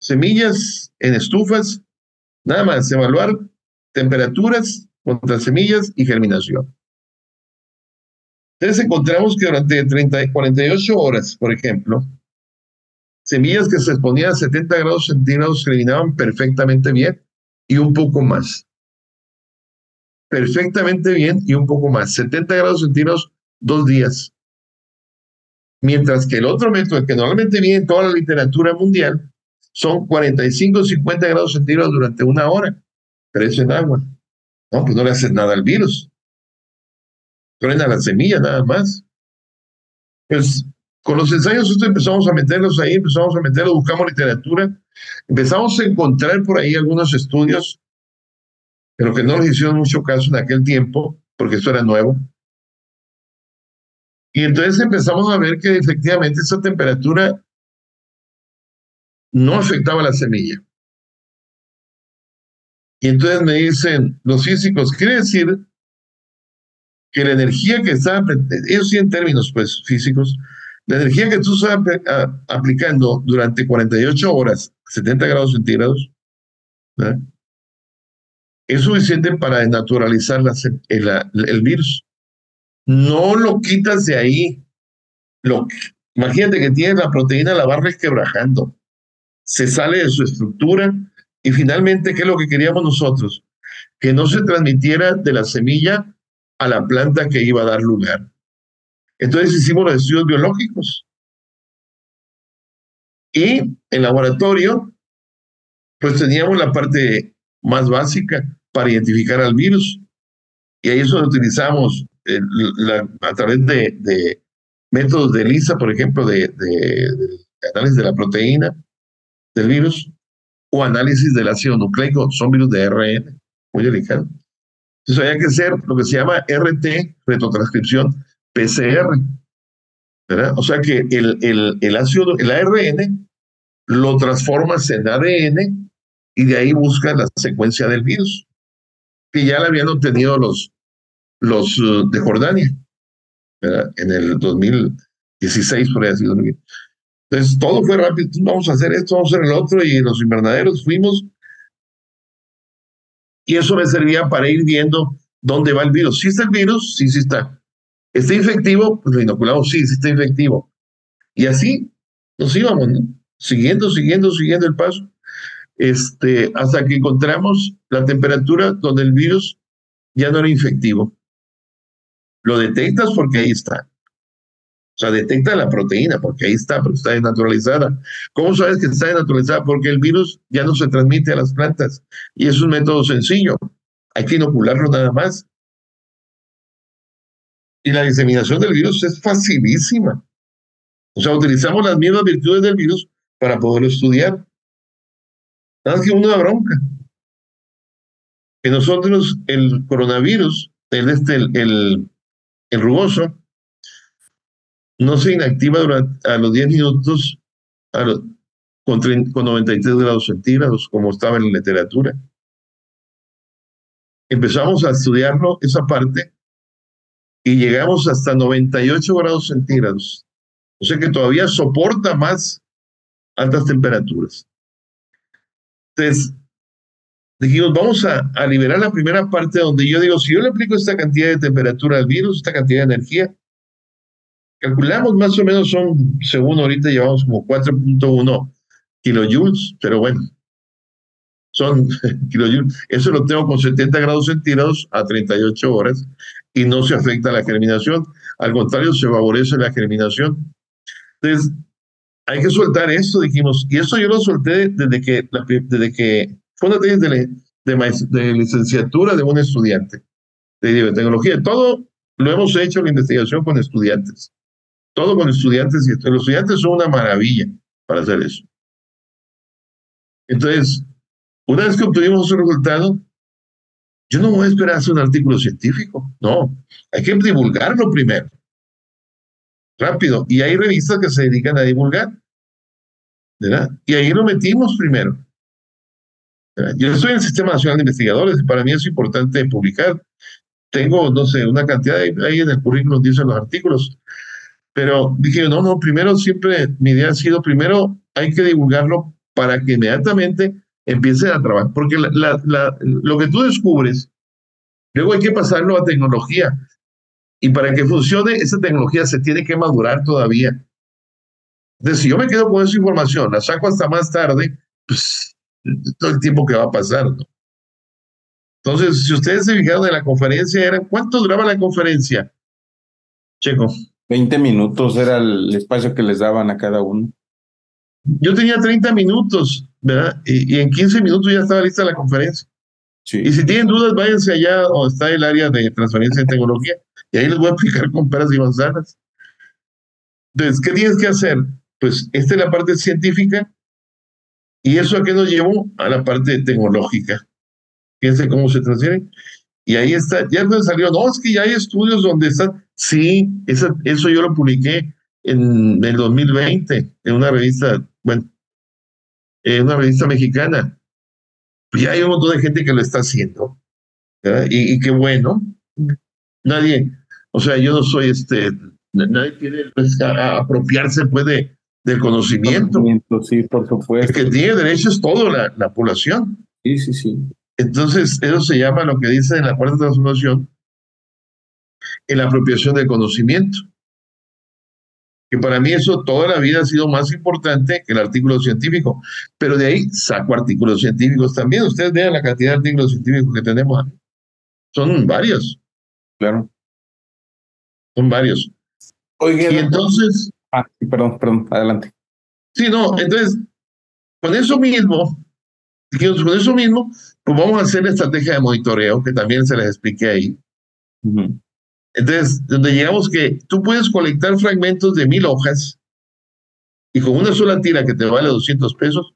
semillas en estufas, nada más, evaluar temperaturas contra semillas y germinación. Entonces encontramos que durante 30, 48 horas, por ejemplo, semillas que se exponían a 70 grados centígrados germinaban perfectamente bien y un poco más. Perfectamente bien y un poco más. 70 grados centígrados, dos días. Mientras que el otro método, que normalmente viene en toda la literatura mundial, son 45 50 grados centígrados durante una hora. Eso en agua. No, pues no le haces nada al virus. Truena la semilla nada más. Pues con los ensayos nosotros empezamos a meterlos ahí, empezamos a meterlos, buscamos literatura, empezamos a encontrar por ahí algunos estudios, pero que no nos hicieron mucho caso en aquel tiempo, porque esto era nuevo. Y entonces empezamos a ver que efectivamente esa temperatura no afectaba la semilla. Y entonces me dicen los físicos, quiere decir que la energía que está, ellos sí en términos pues físicos, la energía que tú estás aplicando durante 48 horas, 70 grados centígrados, es suficiente para desnaturalizar el, virus. No lo quitas de ahí. Lo, imagínate que tienes la proteína, la barra quebrajando. Se sale de su estructura y finalmente, ¿qué es lo que queríamos nosotros? Que no se transmitiera de la semilla a la planta que iba a dar lugar. Entonces hicimos los estudios biológicos. Y en laboratorio, pues teníamos la parte más básica para identificar al virus. Y ahí eso lo utilizamos a través de, métodos de ELISA, por ejemplo, de, de, análisis de la proteína del virus o análisis del ácido nucleico, son virus de RN, muy delicado. Entonces había que hacer lo que se llama RT, retrotranscripción, PCR. ¿verdad? O sea que el, el, el ácido, el ARN, lo transformas en ADN y de ahí buscas la secuencia del virus, que ya la habían obtenido los, los uh, de Jordania, en el 2016, por ahí decirlo. Entonces todo fue rápido, vamos a hacer esto, vamos a hacer el otro, y los invernaderos fuimos. Y eso me servía para ir viendo dónde va el virus. Si está el virus, sí, sí está. ¿Está infectivo? Pues lo inoculamos, sí, sí está infectivo. Y así nos íbamos. Siguiendo, siguiendo, siguiendo el paso, este, hasta que encontramos la temperatura donde el virus ya no era infectivo. Lo detectas porque ahí está. O sea, detecta la proteína porque ahí está, pero está desnaturalizada. ¿Cómo sabes que está desnaturalizada? Porque el virus ya no se transmite a las plantas. Y es un método sencillo. Hay que inocularlo nada más. Y la diseminación del virus es facilísima. O sea, utilizamos las mismas virtudes del virus para poderlo estudiar. Nada más que una bronca. Que nosotros, el coronavirus, el, este, el, el, rugoso, no se inactiva durante, a los 10 minutos con, con 93 grados centígrados, como estaba en la literatura. Empezamos a estudiarlo, esa parte, y llegamos hasta 98 grados centígrados. O sea que todavía soporta más altas temperaturas. Entonces, dijimos, vamos a, a, liberar la primera parte donde yo digo, si yo le aplico esta cantidad de temperatura al virus, esta cantidad de energía, calculamos más o menos son, según ahorita llevamos como 4.1 kilojoules, pero bueno, son <laughs> kilojoules. Eso lo tengo con 70 grados centígrados a 38 horas y no se afecta la germinación. Al contrario, se favorece la germinación. Entonces, hay que soltar esto, dijimos. Y eso yo lo solté desde que, desde que fue una tesis de, de, licenciatura de un estudiante de biotecnología. Todo lo hemos hecho la investigación con estudiantes. Todo con estudiantes y los estudiantes son una maravilla para hacer eso. Entonces, una vez que obtuvimos ese resultado, yo no voy a esperar hacer un artículo científico, no, hay que divulgarlo primero, rápido. Y hay revistas que se dedican a divulgar, ¿verdad? Y ahí lo metimos primero. Yo estoy en el Sistema Nacional de Investigadores y para mí es importante publicar. Tengo, no sé, una cantidad de, ahí en el currículum dicen los artículos, pero dije, no, no, primero siempre mi idea ha sido, primero hay que divulgarlo para que inmediatamente empiecen a trabajar, porque lo que tú descubres, luego hay que pasarlo a tecnología. Y para que funcione, esa tecnología se tiene que madurar todavía. Entonces, si yo me quedo con esa información, la saco hasta más tarde, pues todo el tiempo que va a pasar, ¿no? Entonces, si ustedes se fijaron en la conferencia, era, ¿cuánto duraba la conferencia? Checo. 20 minutos era el espacio que les daban a cada uno. Yo tenía 30 minutos, ¿verdad? Y, en 15 minutos ya estaba lista la conferencia. Sí. Y si tienen dudas, váyanse allá donde está el área de transferencia de tecnología y ahí les voy a <laughs> explicar con peras y manzanas. Entonces, ¿qué tienes que hacer? Pues esta es la parte científica y eso a qué nos llevó a la parte tecnológica. Fíjense cómo se transfiere. Y ahí está, ya no salió, no, es que ya hay estudios donde están, sí, eso, eso yo lo publiqué en el 2020 en una revista, bueno, en una revista mexicana. Pues ya hay un montón de gente que lo está haciendo. Y, y, qué bueno. Nadie, o sea, yo no soy este, nadie tiene pues, apropiarse puede del conocimiento. Sí, por supuesto. El que tiene derechos todo la, la población. Sí, sí, sí. Entonces, eso se llama lo que dice en la cuarta transformación, en la apropiación del conocimiento que para mí eso toda la vida ha sido más importante que el artículo científico. Pero de ahí saco artículos científicos también. Ustedes vean la cantidad de artículos científicos que tenemos. Son varios. Claro. Son varios. Oye, y entonces... Ah, perdón, perdón, adelante. Sí, no, entonces, con eso mismo, con eso mismo, pues vamos a hacer la estrategia de monitoreo, que también se les expliqué ahí. Entonces, donde llegamos que tú puedes colectar fragmentos de mil hojas y con una sola tira que te vale 200 pesos,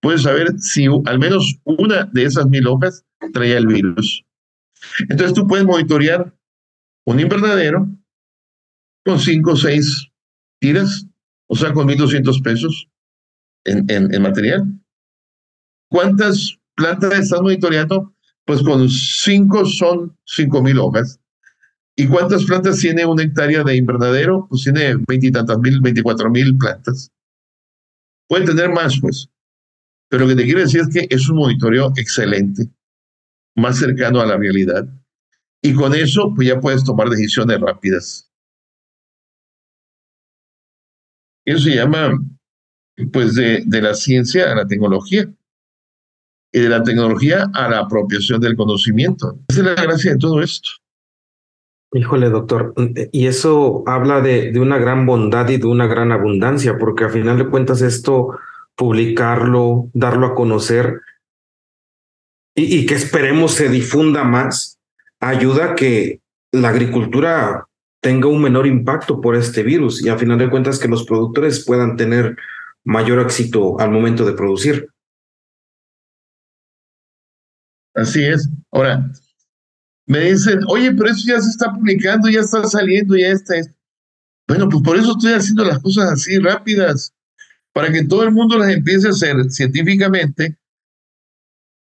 puedes saber si al menos una de esas mil hojas traía el virus. Entonces tú puedes monitorear un invernadero con cinco o seis tiras, o sea, con 1.200 pesos en, en, material. ¿Cuántas plantas estás monitoreando? Pues con cinco son cinco mil hojas. ¿Y cuántas plantas tiene una hectárea de invernadero? Pues tiene veintitantas mil, veinticuatro mil plantas. Puede tener más, pues. Pero lo que te quiero decir es que es un monitoreo excelente, más cercano a la realidad. Y con eso, pues ya puedes tomar decisiones rápidas. Eso se llama, pues, de, de la ciencia a la tecnología. Y de la tecnología a la apropiación del conocimiento. Esa es la gracia de todo esto. Híjole, doctor, y eso habla de, de, una gran bondad y de una gran abundancia, porque a final de cuentas esto, publicarlo, darlo a conocer y, y que esperemos se difunda más, ayuda a que la agricultura tenga un menor impacto por este virus y a final de cuentas que los productores puedan tener mayor éxito al momento de producir. Así es. Ahora, me dicen, oye, pero eso ya se está publicando, ya está saliendo, ya está. Bueno, pues por eso estoy haciendo las cosas así rápidas, para que todo el mundo las empiece a hacer científicamente.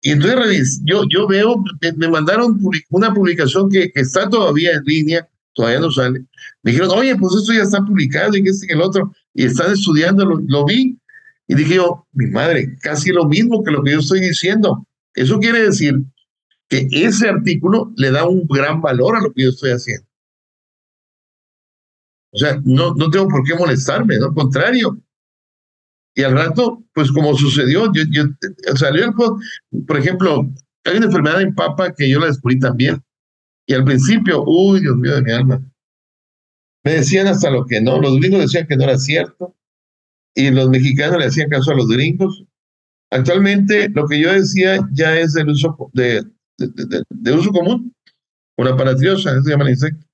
Y entonces yo, yo veo, me, mandaron una publicación que, está todavía en línea, todavía no sale. Me dijeron, oye, pues esto ya está publicado y que este y el otro, y están estudiando, lo, lo vi. Y dije yo, mi madre, casi lo mismo que lo que yo estoy diciendo. Eso quiere decir que ese artículo le da un gran valor a lo que yo estoy haciendo. O sea, no, no tengo por qué molestarme, no al contrario. Y al rato, pues como sucedió, yo, yo salió el, por ejemplo, hay una enfermedad en papa que yo la descubrí también. Y al principio, uy, Dios mío de mi alma, me decían hasta lo que no. Los gringos decían que no era cierto. Y los mexicanos le hacían caso a los gringos. Actualmente, lo que yo decía ya es del uso de, de, uso común. Una paratriosa, se llama el insecto.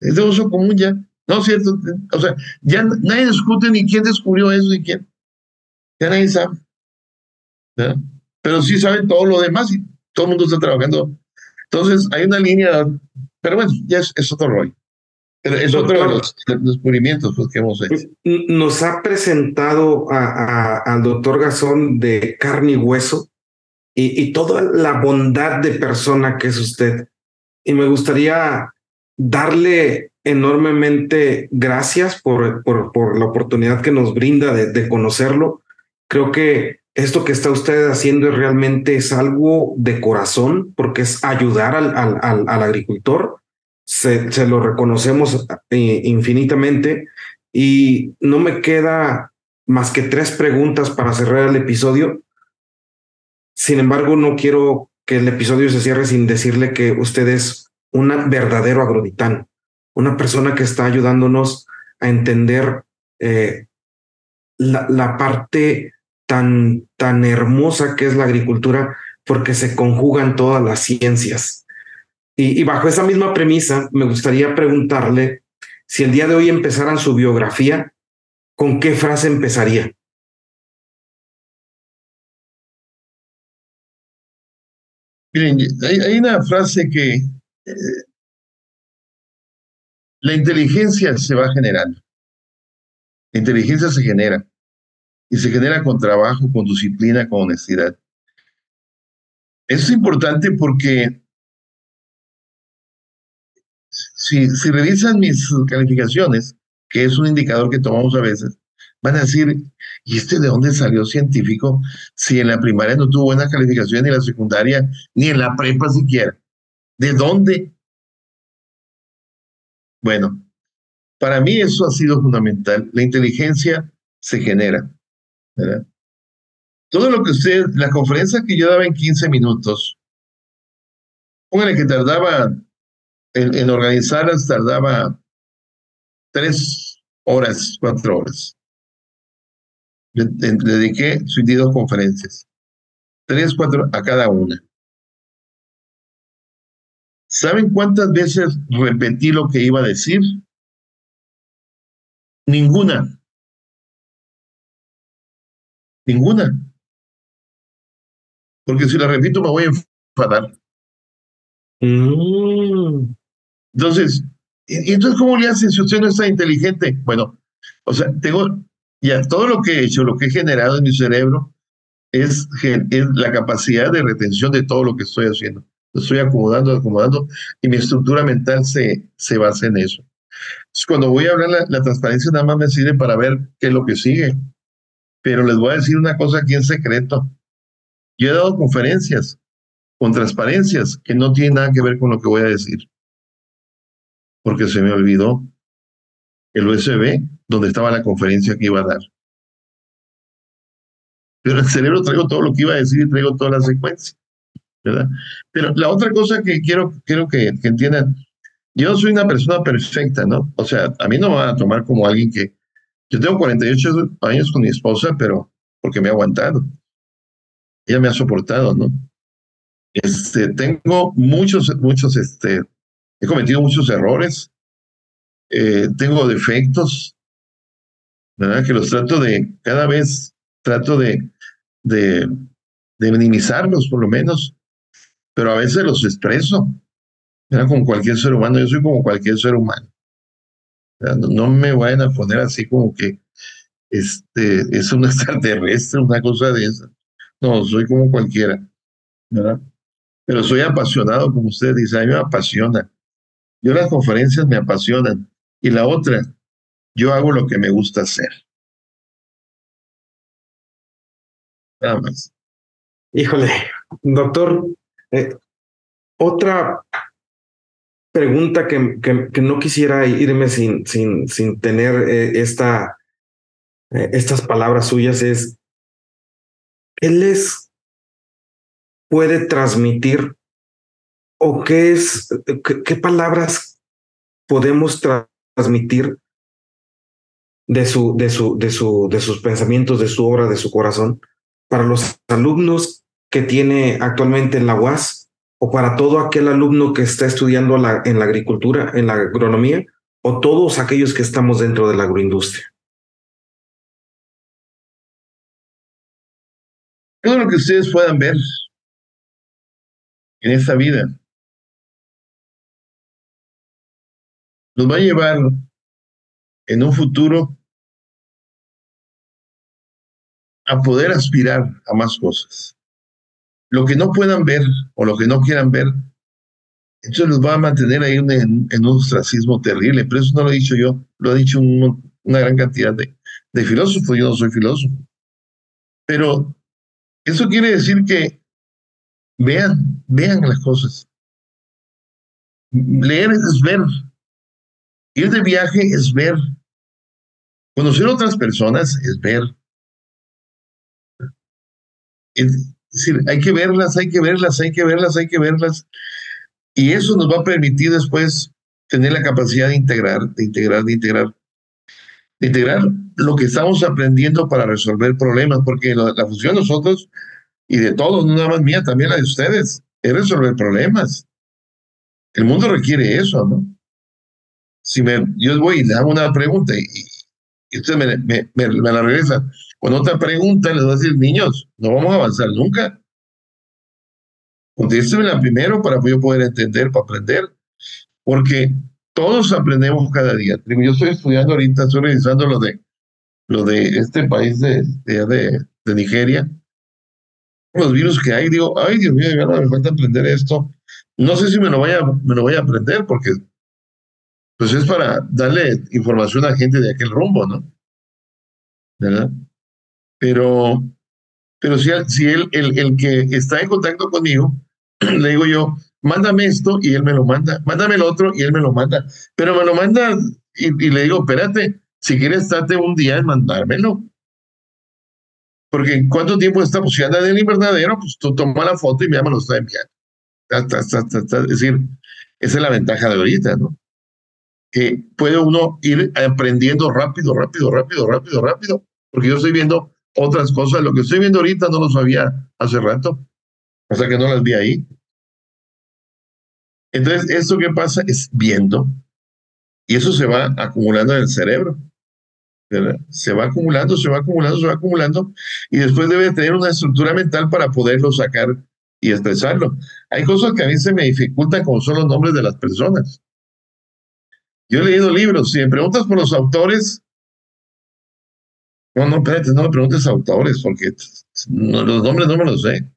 Es de uso común ya. No es cierto. O sea, ya nadie discute ni quién descubrió eso ni quién. Ya nadie sabe. Pero sí saben todo lo demás y todo el mundo está trabajando. Entonces, hay una línea, pero bueno, ya es otro rollo. Es otro de los descubrimientos pues, que hemos hecho. Nos ha presentado al doctor Gazón de carne y hueso y, toda la bondad de persona que es usted. Y me gustaría darle enormemente gracias por, por, por la oportunidad que nos brinda de, conocerlo. Creo que esto que está usted haciendo realmente es algo de corazón porque es ayudar al, al, al agricultor se, lo reconocemos eh, infinitamente y no me queda más que tres preguntas para cerrar el episodio. Sin embargo, no quiero que el episodio se cierre sin decirle que usted es un verdadero agroditán, una persona que está ayudándonos a entender eh, la, parte tan, tan hermosa que es la agricultura, porque se conjugan todas las ciencias. Y, bajo esa misma premisa, me gustaría preguntarle si el día de hoy empezaran su biografía, ¿con qué frase empezaría? Miren, hay, una frase que eh, la inteligencia se va generando. La inteligencia se genera y se genera con trabajo, con disciplina, con honestidad. Es importante porque si revisan mis calificaciones, que es un indicador que tomamos a veces, van a decir, ¿y este de dónde salió científico? Si en la primaria no tuvo buena calificación, ni en la secundaria, ni en la prepa siquiera. ¿De dónde? Bueno, para mí eso ha sido fundamental. La inteligencia se genera. Todo lo que usted, la conferencia que yo daba en 15 minutos, póngale que tardaba en, organizarlas tardaba tres horas, cuatro horas. Le, dediqué dos conferencias, tres, cuatro a cada una. ¿Saben cuántas veces repetí lo que iba a decir? Ninguna. Ninguna. Porque si la repito me voy a enfadar. Mm. Entonces, ¿y entonces cómo le hace si usted no está inteligente? Bueno, o sea, tengo ya todo lo que he hecho, lo que he generado en mi cerebro es, la capacidad de retención de todo lo que estoy haciendo. Estoy acomodando, acomodando, y mi estructura mental se, se basa en eso. Cuando voy a hablar, la, la transparencia nada más me sirve para ver qué es lo que sigue. Pero les voy a decir una cosa aquí en secreto. Yo he dado conferencias con transparencias que no tienen nada que ver con lo que voy a decir porque se me olvidó el USB donde estaba la conferencia que iba a dar. Pero el cerebro traigo todo lo que iba a decir y traigo toda la secuencia. ¿verdad? Pero la otra cosa que quiero, quiero que, que entiendan, yo soy una persona perfecta, ¿no? O sea, a mí no me van a tomar como alguien que... Yo tengo 48 años con mi esposa, pero porque me ha aguantado. Ella me ha soportado, ¿no? Este, tengo muchos, muchos este, He cometido muchos errores, eh, tengo defectos, ¿verdad? Que los trato de, cada vez trato de, de, minimizarlos por lo menos, pero a veces los expreso, ¿verdad? Como cualquier ser humano, yo soy como cualquier ser humano. No, me vayan a poner así como que este, es un <laughs> extraterrestre, una cosa de esa. No, soy como cualquiera, ¿verdad? Pero soy apasionado, como usted dice, a mí me apasiona yo las conferencias me apasionan. Y la otra, yo hago lo que me gusta hacer. Nada más. Híjole, doctor, eh, otra pregunta que, que, no quisiera irme sin, sin, sin tener eh, esta eh, estas palabras suyas es, ¿qué les puede transmitir o qué es, qué, palabras podemos transmitir de, su, de, su, de, su, de sus pensamientos, de su obra, de su corazón, para los alumnos que tiene actualmente en la UAS o para todo aquel alumno que está estudiando en la agricultura, en la agronomía, o todos aquellos que estamos dentro de la agroindustria. Todo lo que ustedes puedan ver en esta vida nos va a llevar en un futuro a poder aspirar a más cosas. Lo que no puedan ver o lo que no quieran ver, eso los va a mantener ahí en, un ostracismo terrible. Pero eso no lo he dicho yo, lo ha dicho una gran cantidad de, de filósofos. Yo no soy filósofo. Pero eso quiere decir que vean, vean las cosas. Leer es ver. Ir de viaje es ver. Conocer otras personas es ver. Es decir, hay que verlas, hay que verlas, hay que verlas, hay que verlas. Y eso nos va a permitir después tener la capacidad de integrar, de integrar, de integrar, de integrar lo que estamos aprendiendo para resolver problemas, porque la, función de nosotros y de todos, no nada más mía, también la de ustedes, es resolver problemas. El mundo requiere eso, ¿no? Si me, yo voy y le hago una pregunta y, y usted me, me, la regresa con otra pregunta, les voy a decir, niños, no vamos a avanzar nunca. la primero para yo poder entender, para aprender, porque todos aprendemos cada día. Yo estoy estudiando ahorita, estoy revisando lo de, lo de este país de, de, de Nigeria, los virus que hay, digo, ay Dios mío, me falta aprender esto. No sé si me lo vaya, me lo voy a aprender porque pues es para darle información a gente de aquel rumbo, ¿no? ¿Verdad? Pero, pero si, si él, el, el que está en contacto conmigo, <clears throat> le digo yo, mándame esto y él me lo manda, mándame el otro y él me lo manda, pero me lo manda y, le digo, espérate, si quieres, date un día en mandármelo. Porque ¿cuánto tiempo estamos? Si anda en el invernadero, pues tú toma la foto y ya me lo está enviando. Es decir, esa es la ventaja de ahorita, ¿no? Que puede uno ir aprendiendo rápido, rápido, rápido, rápido, rápido, porque yo estoy viendo otras cosas. Lo que estoy viendo ahorita no lo sabía hace rato, o sea que no las vi ahí. Entonces, esto que pasa es viendo, y eso se va acumulando en el cerebro. Se va acumulando, se va acumulando, se va acumulando, y después debe tener una estructura mental para poderlo sacar y expresarlo. Hay cosas que a mí se me dificultan, como son los nombres de las personas. Yo he leído libros, si me preguntas por los autores, no, no, espérate, no me preguntes autores, porque los nombres no me los sé.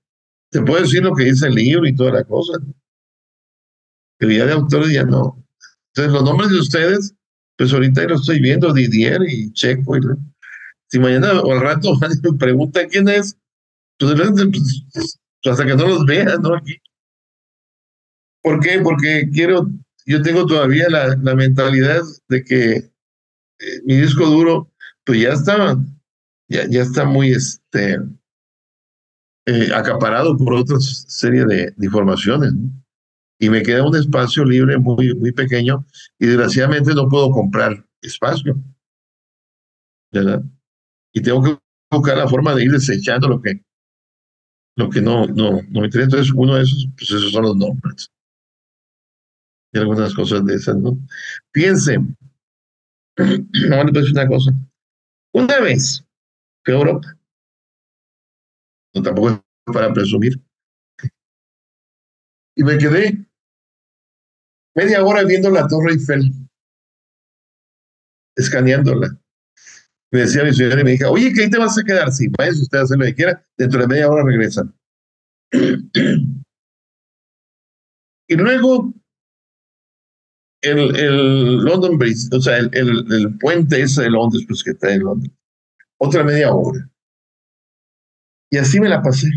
Te puedo decir lo que dice el libro y toda la cosa. El día de autores ya no. Entonces, los nombres de ustedes, pues ahorita lo estoy viendo, Didier y Checo. Y, si mañana o al rato <laughs> me pregunta quién es, pues, pues, hasta que no los vean, ¿no? Aquí. ¿Por qué? Porque quiero, yo tengo todavía la, la mentalidad de que eh, mi disco duro, pues ya está, ya, ya está muy este, eh, acaparado por otra serie de, de informaciones. ¿no? y me queda un espacio libre muy, muy pequeño y desgraciadamente no puedo comprar espacio. ¿verdad? Y tengo que buscar la forma de ir desechando lo que, lo que no, no, no me interesa. Entonces, uno de esos, pues esos son los nombres. Y algunas cosas de esas, ¿no? Piensen, no, a decir una cosa. Una vez que Europa, no tampoco es para presumir, y me quedé media hora viendo la Torre Eiffel, escaneándola. Me decía mi señora y me dijo, oye, ¿qué ahí te vas a quedar? Sí, vaya usted a hacer lo que quiera, dentro de media hora regresan. <clears throat> y luego el, el, London Bridge, o sea, el, el, puente ese de Londres, pues que está en Londres. Otra media hora. Y así me la pasé.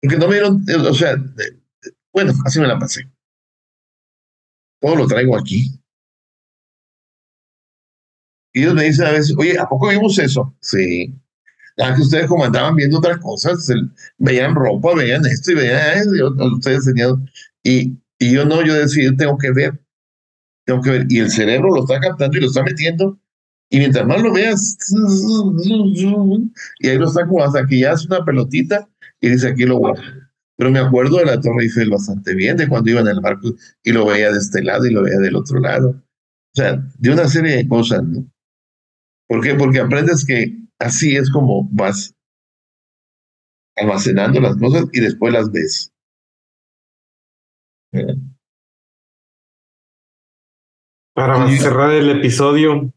Porque no me dieron, o sea, bueno, así me la pasé. Todo lo traigo aquí. Y ellos me dicen a veces, oye, ¿a poco vimos eso? Sí. Ah, que ustedes como andaban viendo otras cosas, veían ropa, veían esto y veían eso, ustedes tenían, y, y yo no, yo decía, yo tengo que ver, tengo que ver, y el cerebro lo está captando y lo está metiendo, y mientras más lo veas, y ahí lo como hasta que ya hace una pelotita y dice aquí lo guardo. Pero me acuerdo de la Torre Eiffel bastante bien, de cuando iba en el barco y lo veía de este lado y lo veía del otro lado. O sea, de una serie de cosas, ¿no? ¿Por qué? Porque aprendes que así es como vas almacenando las cosas y después las ves. Para cerrar el episodio,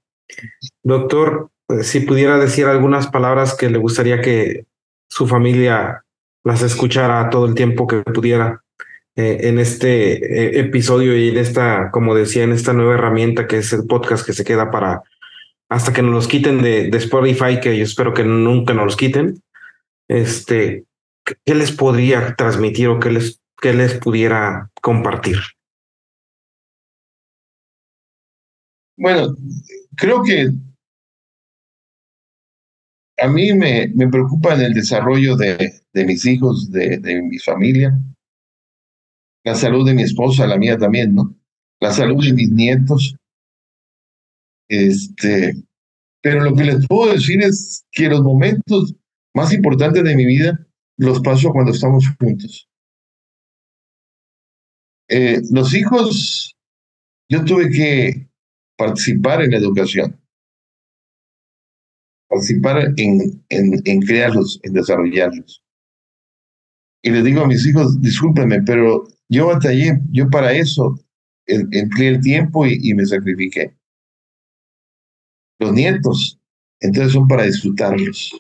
doctor, pues, si pudiera decir algunas palabras que le gustaría que su familia las escuchara todo el tiempo que pudiera eh, en este eh, episodio y en esta, como decía, en esta nueva herramienta que es el podcast que se queda para hasta que nos los quiten de, de Spotify, que yo espero que nunca nos los quiten. Este, ¿qué les podría transmitir o qué les, qué les pudiera compartir? Bueno, creo que a mí me, me preocupa en el desarrollo de, de mis hijos, de, de, mi familia, la salud de mi esposa, la mía también, ¿no? La salud de mis nietos. Este, pero lo que les puedo decir es que los momentos más importantes de mi vida los paso cuando estamos juntos. Eh, los hijos, yo tuve que participar en la educación participar en, en, crearlos, en desarrollarlos. Y les digo a mis hijos, discúlpenme, pero yo batallé, yo para eso empleé el tiempo y, me sacrifiqué. Los nietos, entonces son para disfrutarlos.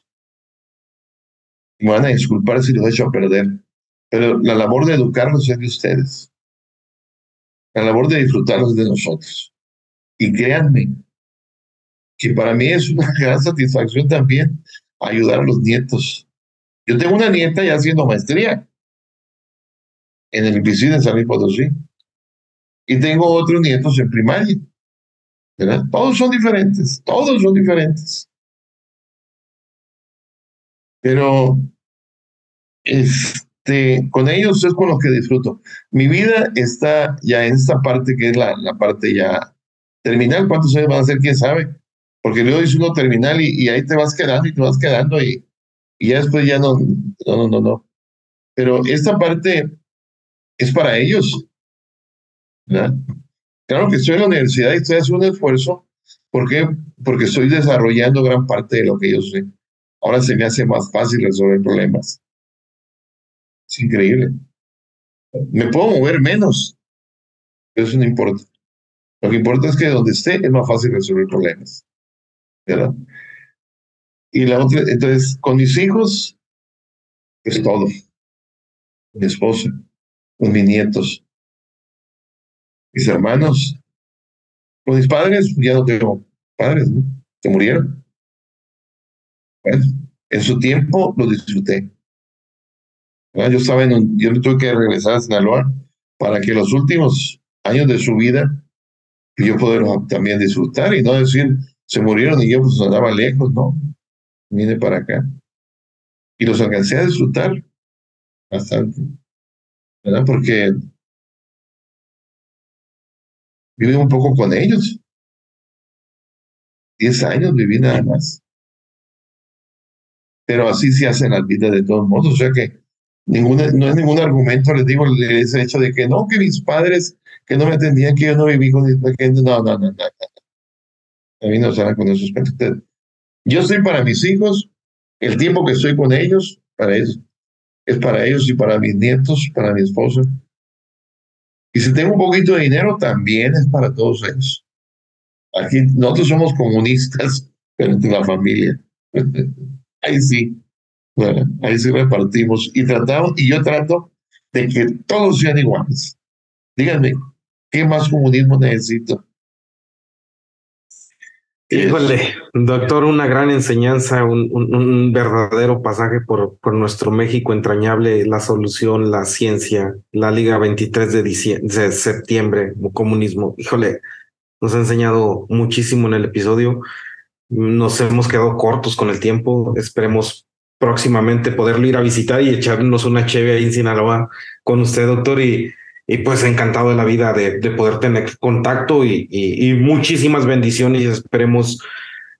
Me van a disculpar si los he hecho perder, pero la labor de educarlos es de ustedes. La labor de disfrutarlos es de nosotros. Y créanme, que para mí es una <laughs> gran satisfacción también ayudar a los nietos. Yo tengo una nieta ya haciendo maestría en el IPC de San Luis Potosí. Y tengo otros nietos en primaria. ¿verdad? Todos son diferentes, todos son diferentes. Pero este, con ellos es con los que disfruto. Mi vida está ya en esta parte que es la, la parte ya terminal. ¿Cuántos años van a ser? ¿Quién sabe? porque luego dice uno terminal y, y, ahí te vas quedando y te vas quedando y, y ya después ya no, no, no, no, no. Pero esta parte es para ellos. ¿verdad? Claro que estoy en la universidad y estoy haciendo un esfuerzo. ¿Por qué? Porque estoy desarrollando gran parte de lo que yo sé. Ahora se me hace más fácil resolver problemas. Es increíble. Me puedo mover menos, eso no importa. Lo que importa es que donde esté es más fácil resolver problemas. ¿verdad? Y la otra, entonces, con mis hijos, es todo. Mi esposa, con mis nietos, mis hermanos, con mis padres, ya no tengo padres, ¿no? Se murieron. Bueno, en su tiempo lo disfruté. Yo estaba en yo tuve que regresar a Sinaloa para que los últimos años de su vida yo poder también disfrutar y no decir, se murieron y yo pues andaba lejos, ¿no? Vine para acá. Y los alcancé a disfrutar bastante, ¿verdad? Porque viví un poco con ellos. Diez años viví nada más. Pero así se hacen las vidas de todos modos. O sea que no es ningún argumento, les digo, ese hecho de que no, que mis padres que no me entendían, que yo no viví con mis pequeños. No, no, no, no. A mí no salen con esos pensamientos. Yo estoy para mis hijos, el tiempo que estoy con ellos, para ellos, es para ellos y para mis nietos, para mi esposa. Y si tengo un poquito de dinero, también es para todos ellos. Aquí nosotros somos comunistas, <laughs> pero entre la familia. <laughs> ahí sí, bueno, ahí sí repartimos y tratamos, y yo trato de que todos sean iguales. Díganme, ¿qué más comunismo necesito? Híjole, doctor, una gran enseñanza, un, un, verdadero pasaje por, por, nuestro México entrañable, la solución, la ciencia, la Liga 23 de, de septiembre, comunismo. Híjole, nos ha enseñado muchísimo en el episodio. nos hemos quedado cortos con el tiempo. Esperemos próximamente poderlo ir a visitar y echarnos una cheve ahí en Sinaloa con usted, doctor. Y, y pues encantado de la vida de, de poder tener contacto y, y, y, muchísimas bendiciones. Y esperemos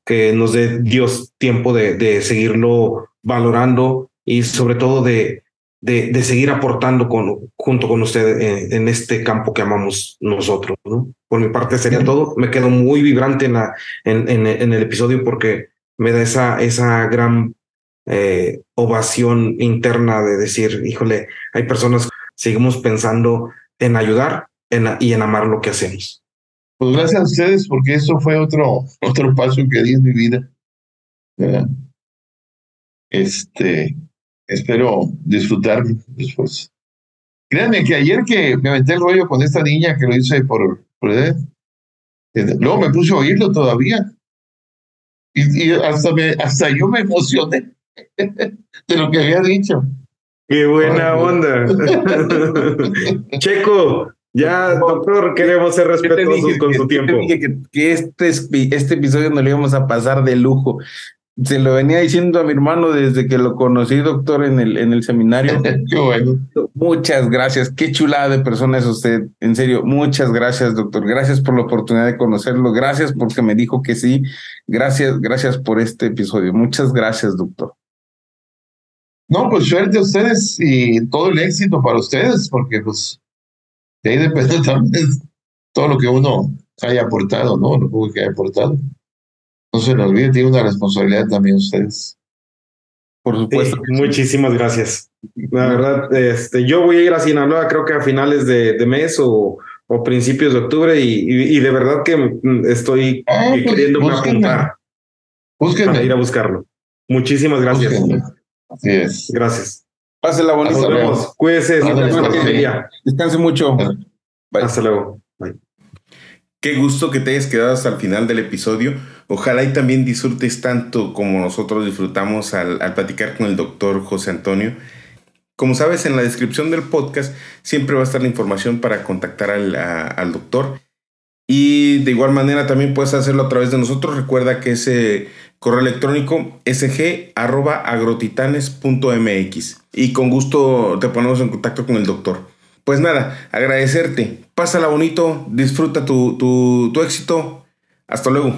que nos dé Dios tiempo de, de seguirlo valorando y sobre todo de, de, de seguir aportando con, junto con usted en, en, este campo que amamos nosotros. ¿no? Por mi parte sería todo. Me quedo muy vibrante en, la, en, en, en el episodio porque me da esa, esa gran eh, ovación interna de decir, híjole, hay personas, seguimos pensando en ayudar en, y en amar lo que hacemos. Pues gracias a ustedes porque eso fue otro, <laughs> otro paso que di en mi vida. ¿verdad? Este, espero disfrutar después. Créanme que ayer que me aventé el rollo con esta niña que lo hice por, por luego me puse a oírlo todavía. Y, y, hasta, me, hasta yo me emocioné de lo que había dicho. Qué buena onda. <laughs> Checo, ya, doctor, queremos ser respetuosos dije, con su tiempo. Dije que, que este, este episodio no lo íbamos a pasar de lujo se lo venía diciendo a mi hermano desde que lo conocí, doctor, en el, en el seminario. <laughs> Qué bueno. Muchas gracias. Qué chulada de persona es usted. En serio, muchas gracias, doctor. Gracias por la oportunidad de conocerlo. Gracias porque me dijo que sí. Gracias, gracias por este episodio. Muchas gracias, doctor. No, pues suerte a ustedes y todo el éxito para ustedes, porque pues de ahí depende <laughs> también todo lo que uno haya aportado, ¿no? Lo que haya aportado. No se nos olvide, tiene una responsabilidad también ustedes. Por supuesto. Sí, muchísimas gracias. La verdad, este, yo voy a ir a Sinaloa creo que a finales de, de mes o, o, principios de octubre y, y, y, de verdad que estoy ah, pues, queriendo apuntar búsquenme. para ir a buscarlo. Muchísimas gracias. Búsquenme. Así es. Gracias. Pásela bonito. Nos vemos. Cuídese. Descanse mucho. Bye. Hasta luego. Bye. Qué gusto que te hayas quedado hasta el final del episodio. Ojalá y también disfrutes tanto como nosotros disfrutamos al, al, platicar con el doctor José Antonio. Como sabes, en la descripción del podcast siempre va a estar la información para contactar al, a, al doctor. Y de igual manera también puedes hacerlo a través de nosotros. Recuerda que ese correo electrónico sg.agrotitanes.mx. Y con gusto te ponemos en contacto con el doctor. Pues nada, agradecerte. Pásala bonito, disfruta tu, tu, tu éxito. Hasta luego.